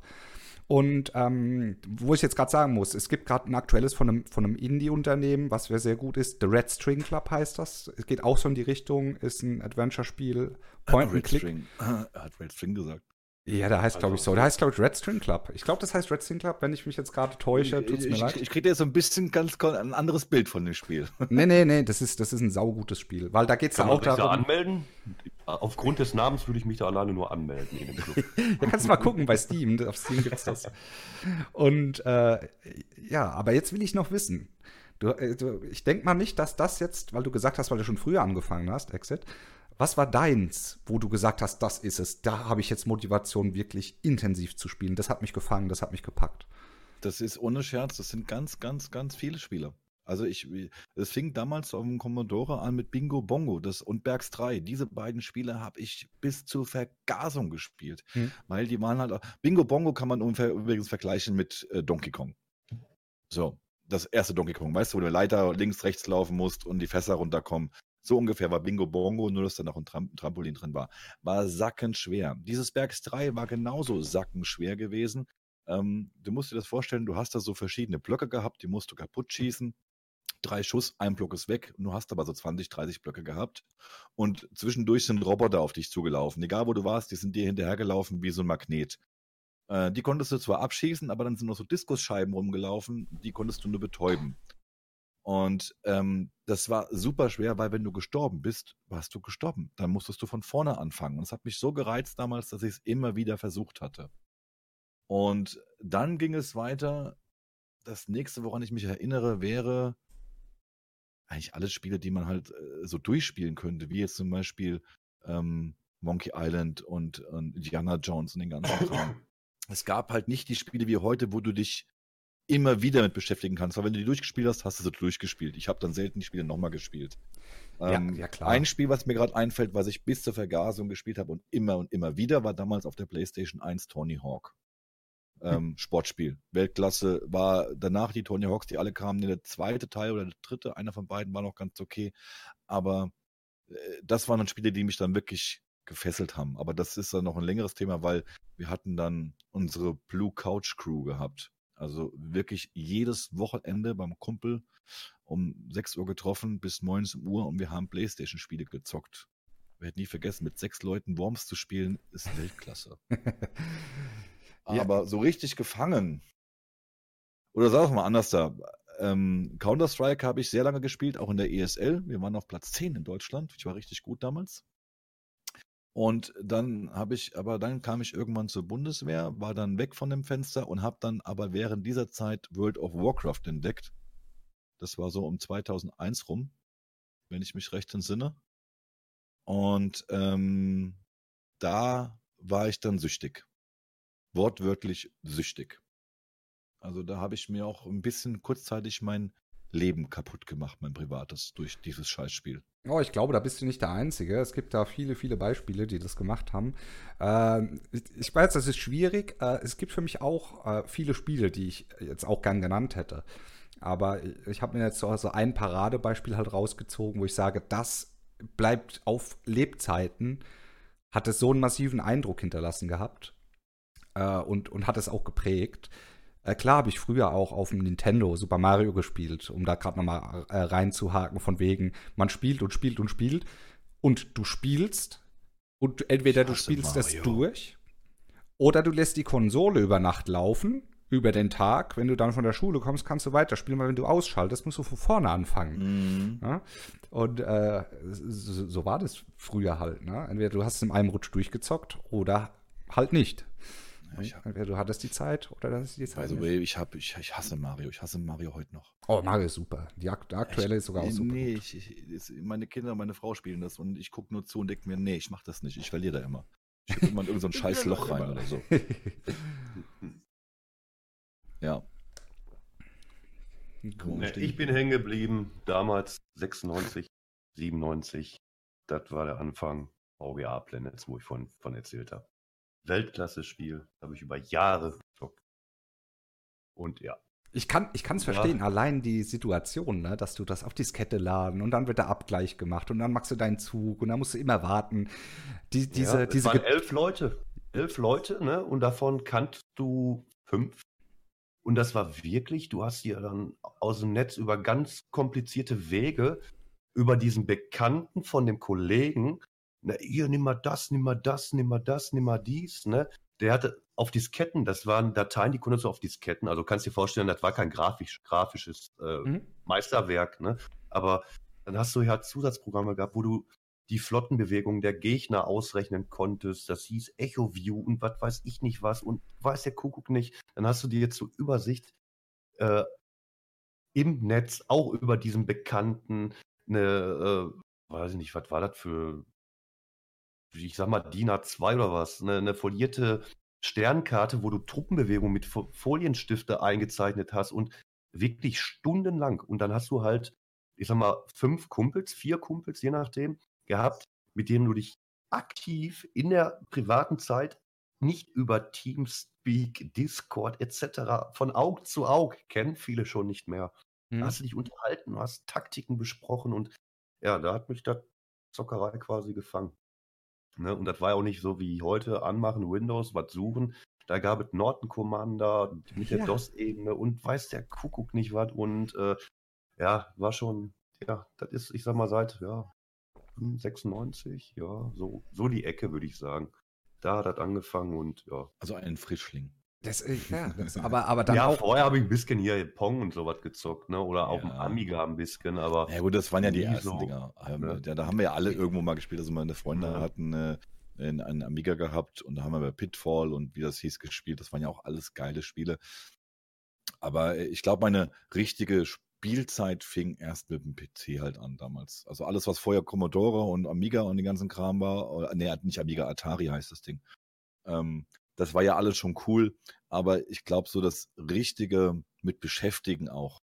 Und ähm, wo ich jetzt gerade sagen muss, es gibt gerade ein aktuelles von einem, von einem Indie-Unternehmen, was sehr, gut ist. The Red String Club heißt das. Es geht auch so in die Richtung, ist ein Adventure-Spiel. Point and Red Click. String. Er hat Red String gesagt. Ja, der heißt, glaube ich, Also- so. Der heißt, glaube ich, Red String Club. Ich glaube, das heißt Red String Club. Wenn ich mich jetzt gerade täusche, tut es mir ich, leid. Ich, kriege jetzt so ein bisschen ganz ein anderes Bild von dem Spiel. nee, nee, nee, das ist, das ist ein saugutes Spiel. Weil da geht es Kann ja auch sich da darum. anmelden? Aufgrund des Namens würde ich mich da alleine nur anmelden in dem Club. Ja, kannst du mal gucken bei Steam. Auf Steam gibt es das. Und äh, ja, aber jetzt will ich noch wissen. Du, äh, du, ich denke mal nicht, dass das jetzt, weil du gesagt hast, weil du schon früher angefangen hast, Exit. Was war deins, wo du gesagt hast, das ist es? Da habe ich jetzt Motivation, wirklich intensiv zu spielen. Das hat mich gefangen, das hat mich gepackt. Das ist ohne Scherz, das sind ganz, ganz, ganz viele Spiele. Also ich, es fing damals auf dem Commodore an mit Bingo Bongo das, und Bergs 3. Diese beiden Spiele habe ich bis zur Vergasung gespielt. Hm. Weil die waren halt auch, Bingo Bongo kann man übrigens vergleichen mit äh, Donkey Kong. So, das erste Donkey Kong, weißt du, wo du Leiter links, rechts laufen musst und die Fässer runterkommen. So ungefähr war Bingo Bongo, nur dass da noch ein Tram Trampolin drin war. War sackenschwer. Dieses Bergs 3 war genauso sackenschwer gewesen. Ähm, du musst dir das vorstellen, du hast da so verschiedene Blöcke gehabt, die musst du kaputt schießen. Drei Schuss, ein Block ist weg. Du hast aber so 20, 30 Blöcke gehabt. Und zwischendurch sind Roboter auf dich zugelaufen. Egal wo du warst, die sind dir hinterhergelaufen wie so ein Magnet. Äh, die konntest du zwar abschießen, aber dann sind noch so Diskusscheiben rumgelaufen, die konntest du nur betäuben. Und ähm, das war super schwer, weil wenn du gestorben bist, warst du gestorben. Dann musstest du von vorne anfangen. Und es hat mich so gereizt damals, dass ich es immer wieder versucht hatte. Und dann ging es weiter. Das nächste, woran ich mich erinnere, wäre eigentlich alle Spiele, die man halt äh, so durchspielen könnte, wie jetzt zum Beispiel ähm, Monkey Island und, und Indiana Jones und den ganzen Kram. es gab halt nicht die Spiele wie heute, wo du dich immer wieder mit beschäftigen kannst. Weil wenn du die durchgespielt hast, hast du sie durchgespielt. Ich habe dann selten die Spiele nochmal gespielt. Ähm, ja, ja, klar. Ein Spiel, was mir gerade einfällt, was ich bis zur Vergasung gespielt habe und immer und immer wieder, war damals auf der PlayStation 1 Tony Hawk. Ähm, hm. Sportspiel. Weltklasse war danach die Tony Hawks, die alle kamen. Der zweite Teil oder der dritte, einer von beiden war noch ganz okay. Aber äh, das waren dann Spiele, die mich dann wirklich gefesselt haben. Aber das ist dann noch ein längeres Thema, weil wir hatten dann unsere Blue Couch Crew gehabt. Also wirklich jedes Wochenende beim Kumpel um 6 Uhr getroffen bis 19 Uhr und wir haben Playstation-Spiele gezockt. Wir hätten nie vergessen, mit sechs Leuten Worms zu spielen, ist Weltklasse. Aber ja. so richtig gefangen. Oder sag mal anders da. Ähm, Counter-Strike habe ich sehr lange gespielt, auch in der ESL. Wir waren auf Platz 10 in Deutschland. Ich war richtig gut damals. Und dann habe ich, aber dann kam ich irgendwann zur Bundeswehr, war dann weg von dem Fenster und habe dann aber während dieser Zeit World of Warcraft entdeckt. Das war so um 2001 rum, wenn ich mich recht entsinne. Und ähm, da war ich dann süchtig. Wortwörtlich süchtig. Also da habe ich mir auch ein bisschen kurzzeitig mein Leben kaputt gemacht, mein privates, durch dieses Scheißspiel. Oh, ich glaube, da bist du nicht der Einzige. Es gibt da viele, viele Beispiele, die das gemacht haben. Ähm, ich weiß, das ist schwierig. Äh, es gibt für mich auch äh, viele Spiele, die ich jetzt auch gern genannt hätte. Aber ich habe mir jetzt so also ein Paradebeispiel halt rausgezogen, wo ich sage, das bleibt auf Lebzeiten, hat es so einen massiven Eindruck hinterlassen gehabt äh, und, und hat es auch geprägt. Äh, klar habe ich früher auch auf dem Nintendo Super Mario gespielt, um da gerade nochmal äh, reinzuhaken, von wegen, man spielt und spielt und spielt und du spielst und entweder du spielst Mario. das durch oder du lässt die Konsole über Nacht laufen, über den Tag. Wenn du dann von der Schule kommst, kannst du weiterspielen, weil wenn du ausschaltest, musst du von vorne anfangen. Mhm. Ja? Und äh, so, so, war das früher halt. Ne? Entweder du hast es in einem Rutsch durchgezockt oder halt nicht. Ich, Entweder du hattest die Zeit oder das ist die Zeit. Also, ich, hab, ich, ich hasse Mario. Ich hasse Mario heute noch. Oh, Mario ist super. Die, aktuelle ich, ist sogar auch super. Nee, ich, ich, meine Kinder und meine Frau spielen das und ich gucke nur zu und denke mir, nee, ich mach das nicht. Ich verliere da immer. Ich gucke immer in irgendein so scheiß Loch rein oder so. ja. Nee, ich bin hängen geblieben, damals 96, 97. Das war der Anfang VGA Planets, wo ich von, von erzählt habe. Weltklasse-Spiel. Habe ich über Jahre gezockt. Und ja. Ich kann es ich verstehen, ja. allein die Situation, ne, dass du das auf Diskette laden und dann wird der Abgleich gemacht und dann machst du deinen Zug und dann musst du immer warten. Die, diese, ja, diese waren elf Leute. Elf Leute, ne? Und davon kanntest du fünf. Und das war wirklich, du hast dir dann aus dem Netz über ganz komplizierte Wege über diesen Bekannten von dem Kollegen na, hier, nimm mal das, nimm mal das, nimm mal das, nimm mal dies, ne? Der hatte auf Disketten, das waren Dateien, die konntest du auf Disketten, also kannst dir vorstellen, das war kein grafisch, grafisches äh, mhm. Meisterwerk, ne? Aber dann hast du ja Zusatzprogramme gehabt, wo du die Flottenbewegungen der Gegner ausrechnen konntest. Das hieß Echo View und was weiß ich nicht was und weiß der Kuckuck nicht. Dann hast du dir jetzt so Übersicht äh, im Netz, auch über diesen bekannten, eine, äh, weiß ich nicht, was war das für ich sag mal, DIN A2 oder was, eine, eine folierte Sternkarte, wo du Truppenbewegungen mit Folienstifte eingezeichnet hast und wirklich stundenlang. Und dann hast du halt, ich sag mal, fünf Kumpels, vier Kumpels, je nachdem, gehabt, mit denen du dich aktiv in der privaten Zeit nicht über Teamspeak, Discord etc. von Aug zu Aug kennen viele schon nicht mehr. Hm. Hast du dich unterhalten, hast Taktiken besprochen und ja, da hat mich das Zockerei quasi gefangen. Ne? Und das war ja auch nicht so wie heute, anmachen, Windows, was suchen. Da gab es Norton Commander mit der Ja. DOS-Ebene und weiß der Kuckuck nicht was. Und äh, ja, war schon, ja, das ist, ich sag mal, seit ja, 96, ja, so, so die Ecke, würde ich sagen. Da hat das angefangen und ja. Also ein Frischling. Das, äh, ja, das, aber, aber dann ja, auch. vorher habe ich ein bisschen hier Pong und sowas gezockt, ne? Oder dem Ja. Amiga ein bisschen, aber Ja gut, das waren ja die ersten so, Dinger. Ähm, ne? ja, da haben wir ja alle irgendwo mal gespielt. Also meine Freunde Ja. hatten äh, einen, einen Amiga gehabt und da haben wir bei Pitfall und wie das hieß gespielt. Das waren ja auch alles geile Spiele. Aber äh, ich glaube, meine richtige Spielzeit fing erst mit dem PC halt an damals. Also alles, was vorher Commodore und Amiga und den ganzen Kram war, oder, nee, nicht Amiga, Atari heißt das Ding. Ähm, das war ja alles schon cool, aber ich glaube, so das Richtige mit Beschäftigen auch,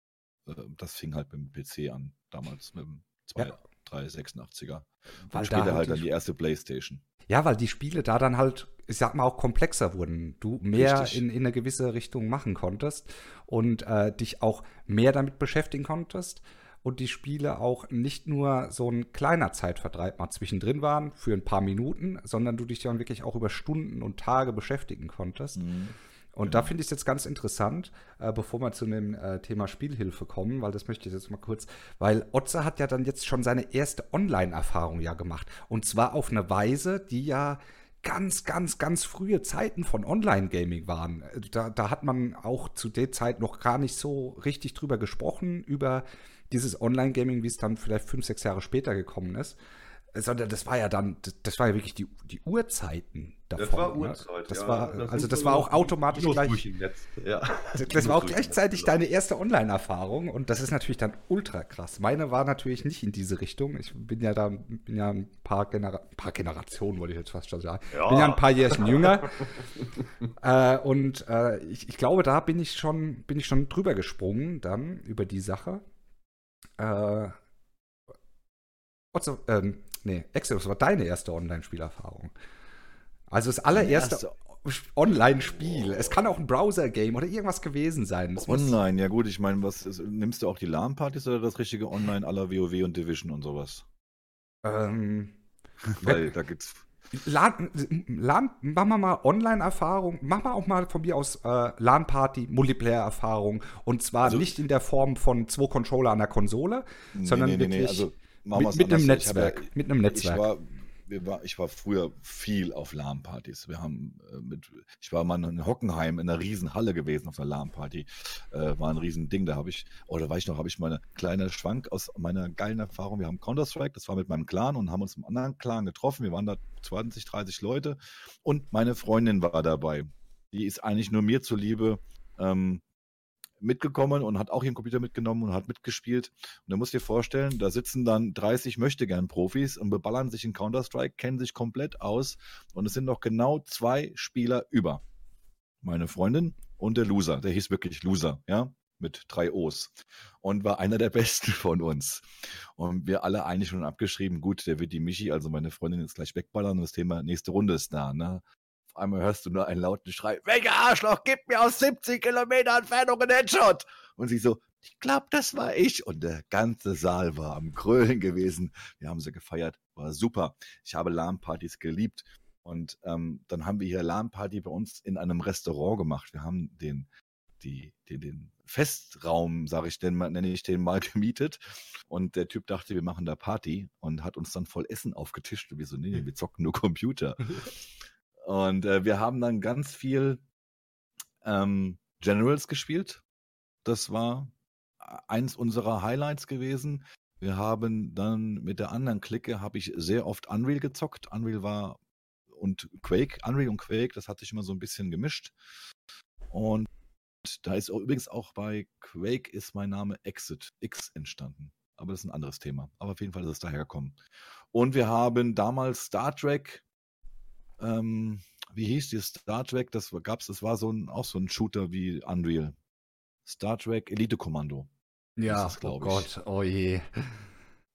äh, das fing halt mit dem PC an, damals mit dem 2, Ja. 386er. Weil Und da später halt halt die dann die erste Playstation. Ja, weil die Spiele da dann halt, ich sag mal, auch komplexer wurden. Du mehr in, in eine gewisse Richtung machen konntest und äh, dich auch mehr damit beschäftigen konntest. Und die Spiele auch nicht nur so ein kleiner Zeitvertreib mal zwischendrin waren für ein paar Minuten, sondern du dich dann wirklich auch über Stunden und Tage beschäftigen konntest. Mhm. Und da finde ich es jetzt ganz interessant, äh, bevor wir zu dem äh, Thema Spielhilfe kommen, weil das möchte ich jetzt mal kurz, weil Otze hat ja dann jetzt schon seine erste Online-Erfahrung ja gemacht. Und zwar auf eine Weise, die ja ganz, ganz, ganz frühe Zeiten von Online-Gaming waren. Äh, Da, da hat man auch zu der Zeit noch gar nicht so richtig drüber gesprochen, über dieses Online-Gaming, wie es dann vielleicht fünf, sechs Jahre später gekommen ist. Sondern das war ja dann, das- das war ja wirklich die, die Urzeiten davon. das war ne? Uhrzeit. Das ja. war, also sind das war auch automatisch gleich. Ja. Das war auch gleichzeitig Netz, deine erste Online-Erfahrung und das ist natürlich dann ultra krass. Meine war natürlich nicht in diese Richtung. Ich bin ja da bin ja ein paar, Genera paar Generationen, wollte ich jetzt fast schon sagen. Ja. Bin ja ein paar Jährchen jünger. äh, und äh, ich, ich glaube, da bin ich schon, bin ich schon drüber gesprungen dann über die Sache. Äh, Otto, ähm, nee, was war deine erste Online-Spielerfahrung? Also das allererste Online-Spiel. Es kann auch ein Browser-Game oder irgendwas gewesen sein. Das Online, ja gut, ich meine, was ist, nimmst du auch die LAN-Partys oder das richtige Online aller WoW und Division und sowas? Ähm, Weil da gibt's. LAN, LAN, machen wir mal Online-Erfahrung, machen wir auch mal von mir aus äh, LAN-Party, Multiplayer-Erfahrung und zwar Also- nicht in der Form von zwei Controller an der Konsole, sondern wirklich also machen wir's mit, mit einem Netzwerk. Ja, mit einem Netzwerk. Ich war, wir war, ich war früher viel auf LAN-Partys. Wir haben äh, mit, ich war mal in Hockenheim in einer riesen Halle gewesen auf einer LAN-Party. Äh, war ein riesen Ding. Da habe ich, oder weiß ich noch, habe ich mal eine kleine Schwank aus meiner geilen Erfahrung. Wir haben Counter-Strike, das war mit meinem Clan und haben uns im anderen Clan getroffen. Wir waren da 20, 30 Leute und meine Freundin war dabei. Die ist eigentlich nur mir zuliebe ähm, mitgekommen und hat auch ihren Computer mitgenommen und hat mitgespielt. Und da musst du dir vorstellen, da sitzen dann 30 Möchtegern-Profis und beballern sich in Counter-Strike, kennen sich komplett aus und es sind noch genau zwei Spieler über. Meine Freundin und der Loser, der hieß wirklich Loser, ja, mit drei O's und war einer der besten von uns. Und wir alle eigentlich schon abgeschrieben, gut, der wird die Michi, also meine Freundin jetzt gleich wegballern und das Thema nächste Runde ist da, ne? Auf einmal hörst du nur einen lauten Schrei, welcher Arschloch gibt mir aus 70 Kilometer Entfernung einen Headshot? Und sie so, ich glaube, das war ich. Und der ganze Saal war am Krölen gewesen. Wir haben sie gefeiert, war super. Ich habe LAN-Partys geliebt. Und ähm, dann haben wir hier LAN-Party bei uns in einem Restaurant gemacht. Wir haben den, die, den, den Festraum, sage ich mal, nenne ich den mal gemietet. Und der Typ dachte, wir machen da Party und hat uns dann voll Essen aufgetischt. Und wir so, nee, wir zocken nur Computer. Und äh, wir haben dann ganz viel ähm, Generals gespielt. Das war eins unserer Highlights gewesen. Wir haben dann mit der anderen Clique habe ich sehr oft Unreal gezockt. Unreal war und Quake, Unreal und Quake, das hat sich immer so ein bisschen gemischt. Und da ist auch, übrigens auch bei Quake ist mein Name Exit X entstanden. Aber das ist ein anderes Thema. Aber auf jeden Fall ist es dahergekommen. Und wir haben damals Star Trek ähm, wie hieß die Star Trek? Das gab's, das war so ein, auch so ein Shooter wie Unreal. Star Trek Elite Kommando. ja, es, oh. Gott, oh je.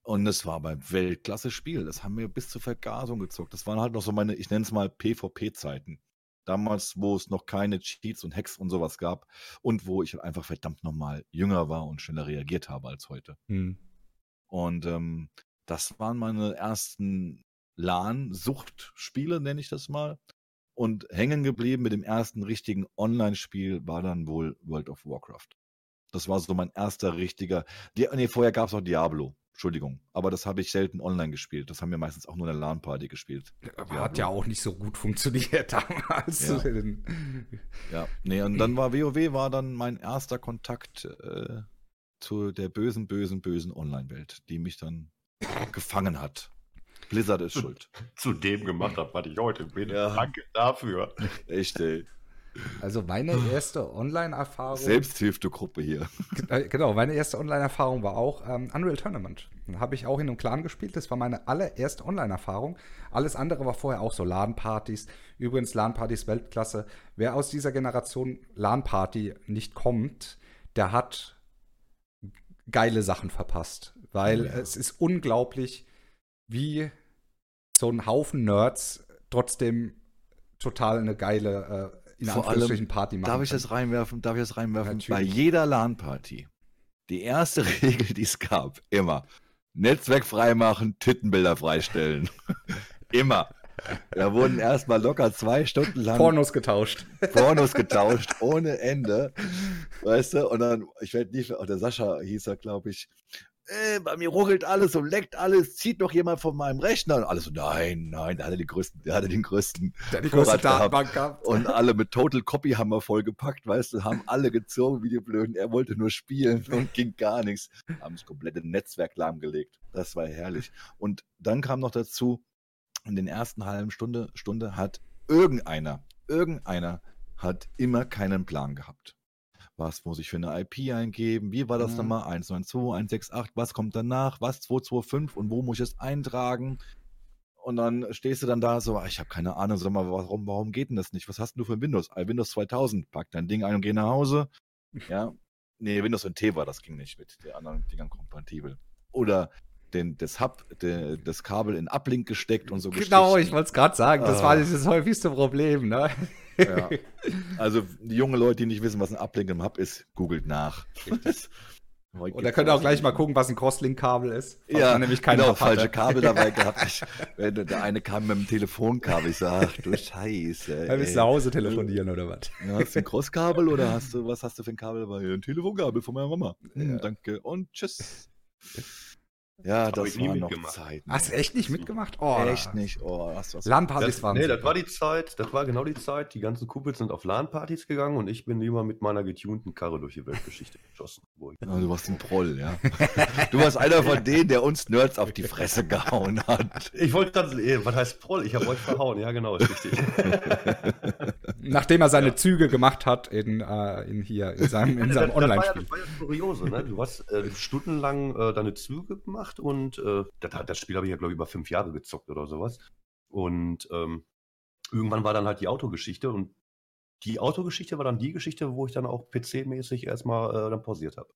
Und es war beim Weltklasse-Spiel. Das haben wir bis zur Vergasung gezockt. Das waren halt noch so meine, ich nenne es mal PvP-Zeiten. Damals, wo es noch keine Cheats und Hacks und sowas gab und wo ich einfach verdammt nochmal jünger war und schneller reagiert habe als heute. Hm. Und ähm, das waren meine ersten LAN-Suchtspiele, nenne ich das mal. Und hängen geblieben mit dem ersten richtigen Online-Spiel war dann wohl World of Warcraft. Das war so mein erster richtiger. Die, nee, vorher gab es auch Diablo. Entschuldigung. Aber das habe ich selten online gespielt. Das haben wir meistens auch nur in der LAN-Party gespielt. Aber hat ja auch nicht so gut funktioniert damals. Ja. ja, nee, und dann war WoW war dann mein erster Kontakt äh, zu der bösen, bösen, bösen Online-Welt, die mich dann gefangen hat. Blizzard ist schuld. Zu dem gemacht hat, was ich heute bin. Ja. Danke dafür. Echt, ey. Also meine erste Online-Erfahrung. Selbsthilfegruppe hier. Äh, Genau, meine erste Online-Erfahrung war auch ähm, Unreal Tournament. Habe ich auch in einem Clan gespielt. Das war meine allererste Online-Erfahrung. Alles andere war vorher auch so LAN-Partys. Übrigens, LAN-Partys Weltklasse. Wer aus dieser Generation LAN-Party nicht kommt, der hat geile Sachen verpasst. Weil Ja. es ist unglaublich, wie so ein Haufen Nerds trotzdem total eine geile, äh, in Vor Anführungsstrichen Party machen. Darf ich das reinwerfen? Darf ich das reinwerfen? Natürlich. Bei jeder LAN-Party. Die erste Regel, die es gab, immer. Netzwerk freimachen, Tittenbilder freistellen. immer. Da wurden erstmal locker zwei Stunden lang Pornos getauscht. Pornos getauscht, ohne Ende. Weißt du? Und dann, ich werde nicht, auch der Sascha hieß er, glaube ich. Äh, bei mir ruckelt alles und leckt alles, zieht doch jemand von meinem Rechner. Und alles so, nein, nein, der hatte, die größten, der hatte den größten Der die größte. Datenbank gehabt. Und alle mit Total Copy haben wir vollgepackt, weißt du, haben alle gezogen wie die Blöden. Er wollte nur spielen und ging gar nichts. Haben das komplette Netzwerk lahmgelegt. Das war herrlich. Und dann kam noch dazu, in den ersten halben Stunde, Stunde hat irgendeiner, irgendeiner hat immer keinen Plan gehabt. Was muss ich für eine IP eingeben? Wie war das Mhm. nochmal? 192, 168, was kommt danach? Was 225 und wo muss ich es eintragen? Und dann stehst du dann da so, "Ah, ich habe keine Ahnung, sag mal, warum, warum geht denn das nicht? Was hast denn du für ein Windows? Ah, Windows 2000, pack dein Ding ein und geh nach Hause. Ja, nee, Windows NT war, das ging nicht mit den anderen Dingern kompatibel. Oder den, das Hub, de, das Kabel in Uplink gesteckt und so Genau, ich wollte es gerade sagen. Das Ah. war das häufigste Problem. Ne? Ja. Also die jungen Leute, die nicht wissen, was ein Uplink im Hub ist, googelt nach. Und da könnt ihr auch gleich mal gucken, was ein Crosslink-Kabel ist. Ja, man nämlich keine genau, falsche Kabel dabei gehabt. Ich, der eine kam mit dem Telefonkabel. Ich sag, ach du Scheiße. Da willst du nach Hause telefonieren oder was? Ja, hast du ein Crosskabel oder hast du, was hast du für ein Kabel dabei? Ein Telefonkabel von meiner Mama. Hm, Ja. Danke und tschüss. Ja, das waren noch mitgemacht. Zeiten. Hast du echt nicht mitgemacht? Oh, Echt nicht. Oh, du was? LAN-Partys Das, waren nee, das war die Zeit, das war genau die Zeit. Die ganzen Kumpels sind auf LAN-Partys gegangen und ich bin lieber mit meiner getunten Karre durch die Weltgeschichte geschossen. Ja, du warst ein Proll, ja. Du warst einer von denen, der uns Nerds auf die Fresse gehauen hat. ich wollte dann, eh, was heißt Proll? Ich habe euch verhauen. Ja, genau, ist richtig. Nachdem er seine Züge gemacht hat in, äh, in hier, in seinem, in seinem Das- das war ja- Online-Spiel. Das war ja das Kuriose, ne? Du hast äh, stundenlang äh, deine Züge gemacht und äh, das, das Spiel habe ich ja, glaube ich, über fünf Jahre gezockt oder sowas. Und ähm, irgendwann war dann halt die Autogeschichte und die Autogeschichte war dann die Geschichte, wo ich dann auch PC-mäßig erstmal äh, dann pausiert habe.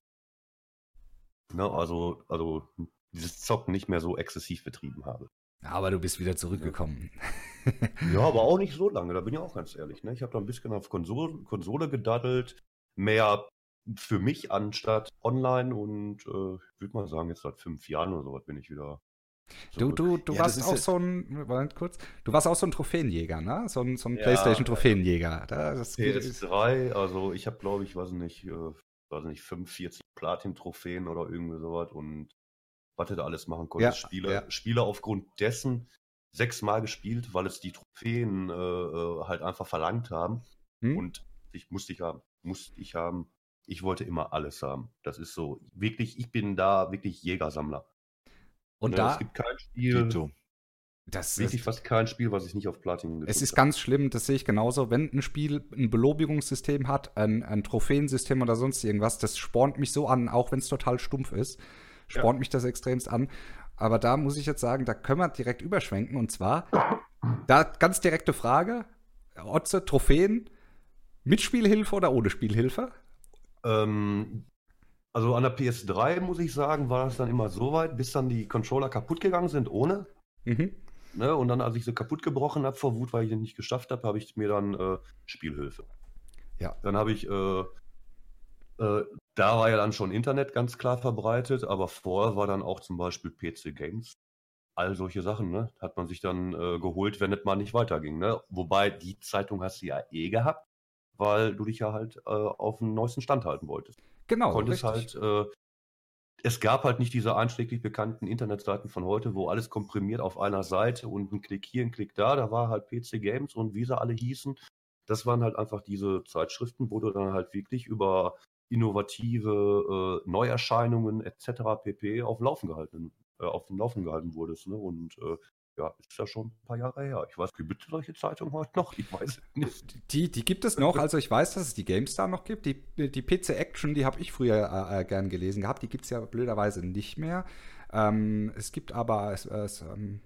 Ne? Also, also dieses Zocken nicht mehr so exzessiv betrieben habe. Aber du bist wieder zurückgekommen. Ja, aber auch nicht so lange, da bin ich auch ganz ehrlich. Ne? Ich habe da ein bisschen auf Konsole, Konsole gedaddelt, mehr für mich anstatt online und äh, ich würde mal sagen, jetzt seit fünf Jahren oder sowas bin ich wieder. Du, du, du Ja, warst auch so ein, Moment kurz, du warst auch so ein Trophäenjäger, ne? So ein, so ein Ja, Playstation-Trophäenjäger. Da- Das ist, PS3, also ich habe glaube ich, weiß nicht, äh, weiß nicht, 45 Platin-Trophäen oder irgendwie sowas und was du da alles machen konntest. Ja, Spiele, ja. Spiele aufgrund dessen sechsmal gespielt, weil es die Trophäen äh, äh, halt einfach verlangt haben. Hm? Und ich musste ich haben, musste ich haben. Ich wollte immer alles haben. Das ist so, wirklich, ich bin da wirklich Jägersammler. und Ne, da, es gibt kein Spiel, Tito. das wirklich ist, fast kein Spiel, was ich nicht auf Platin gedrückt es ist habe. ganz schlimm, das sehe ich genauso. Wenn ein Spiel ein Belobigungssystem hat, ein, ein Trophäensystem oder sonst irgendwas, das spornt mich so an, auch wenn es total stumpf ist, spornt mich das extremst an. Aber da muss ich jetzt sagen, da können wir direkt überschwenken. Und zwar, da ganz direkte Frage: Otze, Trophäen, mit Spielhilfe oder ohne Spielhilfe? Ähm, also an der PS3 muss ich sagen, war das dann immer so weit, bis dann die Controller kaputt gegangen sind ohne. Mhm. Ne? Und dann, als ich sie kaputt gebrochen habe vor Wut, weil ich den nicht geschafft habe, habe ich mir dann äh, Spielhilfe. Ja. Dann habe ich äh, Äh, da war ja dann schon Internet ganz klar verbreitet, aber vorher war dann auch zum Beispiel PC Games. All solche Sachen, ne? Hat man sich dann äh, geholt, wenn es mal nicht weiterging, ne? Wobei die Zeitung hast du ja eh gehabt, weil du dich ja halt äh, auf den neuesten Stand halten wolltest. Genau. konntest richtig. halt, äh, es gab halt nicht diese einschlägig bekannten Internetseiten von heute, wo alles komprimiert auf einer Seite und ein Klick hier, ein Klick da. Da war halt PC Games und wie sie alle hießen. Das waren halt einfach diese Zeitschriften, wo du dann halt wirklich über innovative äh, Neuerscheinungen etc. pp. auf, Laufen gehalten, äh, auf dem Laufen gehalten wurdest. Ne? Und äh, ja, ist ja schon ein paar Jahre her. Ich weiß, gibt es solche Zeitungen heute noch? Ich weiß es nicht. Die, die gibt es noch. Also ich weiß, dass es die GameStar noch gibt. Die, die PC Action, die habe ich früher äh, äh, gern gelesen gehabt. Die gibt es ja blöderweise nicht mehr. Ähm, es gibt aber es, es, ähm,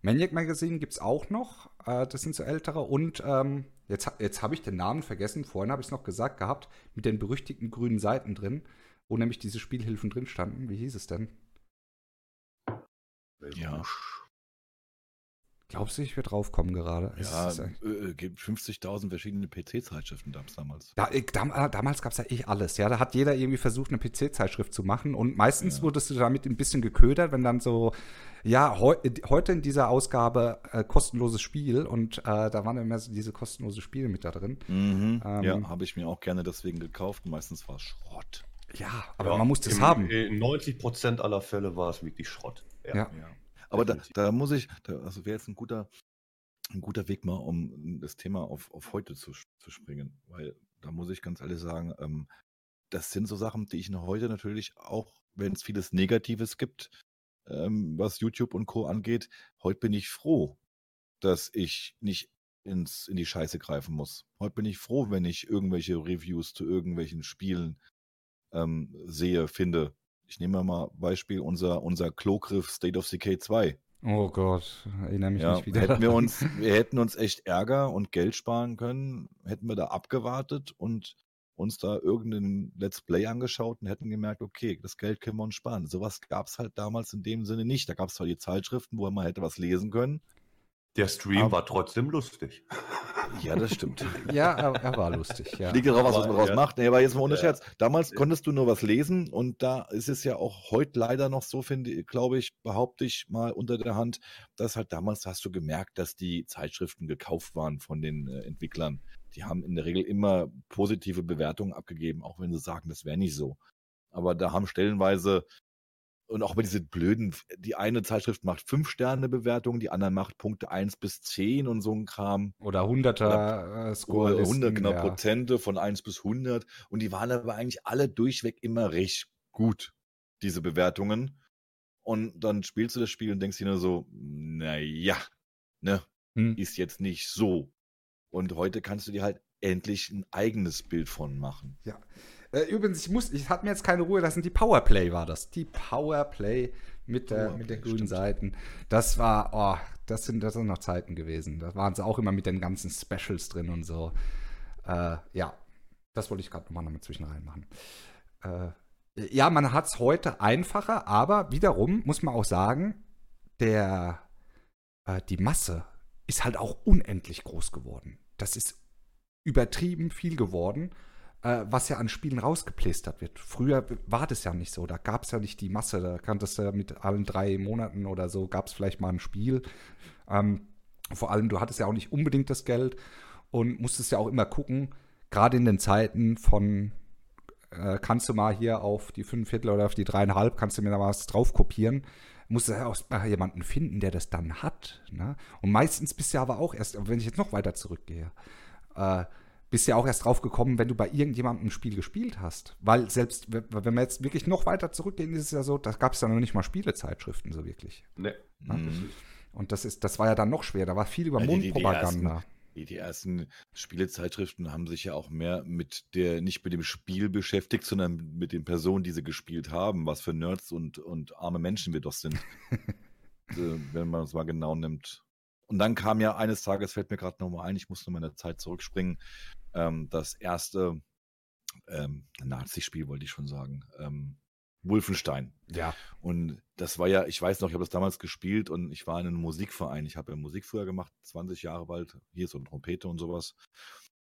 Maniac Magazine gibt es auch noch. Äh, das sind so ältere. Und ähm, jetzt, jetzt habe ich den Namen vergessen. Vorhin habe ich es noch gesagt gehabt. Mit den berüchtigten grünen Seiten drin. Wo nämlich diese Spielhilfen drin standen. Wie hieß es denn? Ja. Glaubst du, ich werde draufkommen gerade? Es Ja, ist echt- äh, gibt 50.000 verschiedene PC-Zeitschriften damals. Da, ich, dam, äh, damals gab es ja eh alles, ja. Da hat jeder irgendwie versucht, eine PC-Zeitschrift zu machen. Und meistens Ja. wurdest du damit ein bisschen geködert, wenn dann so, ja, heu, heute in dieser Ausgabe äh, kostenloses Spiel und äh, da waren immer so diese kostenlose Spiele mit da drin. Mhm. Ähm, ja, habe ich mir auch gerne deswegen gekauft. Meistens war es Schrott. Ja, aber Ja, man musste es haben. In 90% aller Fälle war es wirklich Schrott. Ja. Ja. Aber da, da muss ich, da, also wäre jetzt ein guter, ein guter Weg mal, um das Thema auf, auf heute zu, zu springen. Weil da muss ich ganz ehrlich sagen, ähm, das sind so Sachen, die ich noch heute natürlich auch, wenn es vieles Negatives gibt, ähm, was YouTube und Co. angeht, heute bin ich froh, dass ich nicht ins, in die Scheiße greifen muss. Heute bin ich froh, wenn ich irgendwelche Reviews zu irgendwelchen Spielen ähm, sehe, finde. Ich nehme mal Beispiel unser, unser Klogriff State of Decay 2. Oh Gott, erinnere mich Ja, nicht wieder. hätten wir uns, wir hätten uns echt Ärger und Geld sparen können, hätten wir da abgewartet und uns da irgendeinen Let's Play angeschaut und hätten gemerkt, okay, das Geld können wir uns sparen. Sowas gab es halt damals in dem Sinne nicht. Da gab es zwar die Zeitschriften, wo man hätte was lesen können. Der Stream Aber- war trotzdem lustig. Ja, das stimmt. Ja, er, er war lustig, ja. Liegt ja drauf, was man daraus ja. macht. Nee, aber jetzt mal ohne Ja. Scherz. Damals konntest du nur was lesen und da ist es ja auch heute leider noch so, finde glaube ich, behaupte ich mal unter der Hand, dass halt damals hast du gemerkt, dass die Zeitschriften gekauft waren von den äh, Entwicklern. Die haben in der Regel immer positive Bewertungen abgegeben, auch wenn sie sagen, das wäre nicht so. Aber da haben stellenweise und auch bei diese blöden, die eine Zeitschrift macht fünf Sterne Bewertungen, die andere macht Punkte eins bis zehn und so ein Kram. Oder 100er äh, Score. 100 genau ja. Prozente von 1 bis 100 und die waren aber eigentlich alle durchweg immer recht gut, diese Bewertungen. Und dann spielst du das Spiel und denkst dir nur so, naja, ne, Hm. ist jetzt nicht so. Und heute kannst du dir halt endlich ein eigenes Bild von machen. Äh, übrigens, ich muss, ich hatte mir jetzt keine Ruhe lassen. Die Powerplay war das. Die Powerplay mit, der, Powerplay, mit den grünen. Seiten. Das war, oh, das sind, das sind noch Zeiten gewesen. Da waren sie auch immer mit den ganzen Specials drin und so. Äh, ja, das wollte ich gerade nochmal damit zwischen reinmachen. Äh, ja, man hat es heute einfacher, aber wiederum muss man auch sagen, der, äh, die Masse ist halt auch unendlich groß geworden. Das ist übertrieben viel geworden äh, was ja an Spielen rausgeplästert wird. Früher war das ja nicht so. Da gab es ja nicht die Masse. Da kanntest du mit allen drei Monaten oder so, gab es vielleicht mal ein Spiel. Ähm, vor allem, du hattest ja auch nicht unbedingt das Geld und musstest ja auch immer gucken, gerade in den Zeiten von, äh, kannst du mal hier auf die fünf Viertel oder auf die dreieinhalb, kannst du mir da was drauf kopieren. Musst du ja auch jemanden finden, der das dann hat. Ne? Und meistens bist du ja aber auch erst, wenn ich jetzt noch weiter zurückgehe, äh, bist ja auch erst drauf gekommen, wenn du bei irgendjemandem ein Spiel gespielt hast. Weil selbst, wenn wir jetzt wirklich noch weiter zurückgehen, ist es ja so, da gab es ja noch nicht mal Spielezeitschriften so wirklich. Ne. Mhm. Und das ist, das war ja dann noch schwer. Da war viel über Ja, Mundpropaganda. Die, die ersten Spielezeitschriften haben sich ja auch mehr mit der, nicht mit dem Spiel beschäftigt, sondern mit den Personen, die sie gespielt haben, was für Nerds und, und arme Menschen wir doch sind. wenn man es mal genau nimmt. Und dann kam ja eines Tages, fällt mir gerade nochmal ein, ich muss nur meine Zeit zurückspringen, ähm, das erste ähm, Nazi-Spiel, wollte ich schon sagen. Ähm, Wolfenstein. ja. Und das war ja, ich weiß noch, ich habe das damals gespielt und ich war in einem Musikverein. Ich habe ja Musik früher gemacht, 20 Jahre bald, hier so eine Trompete und sowas.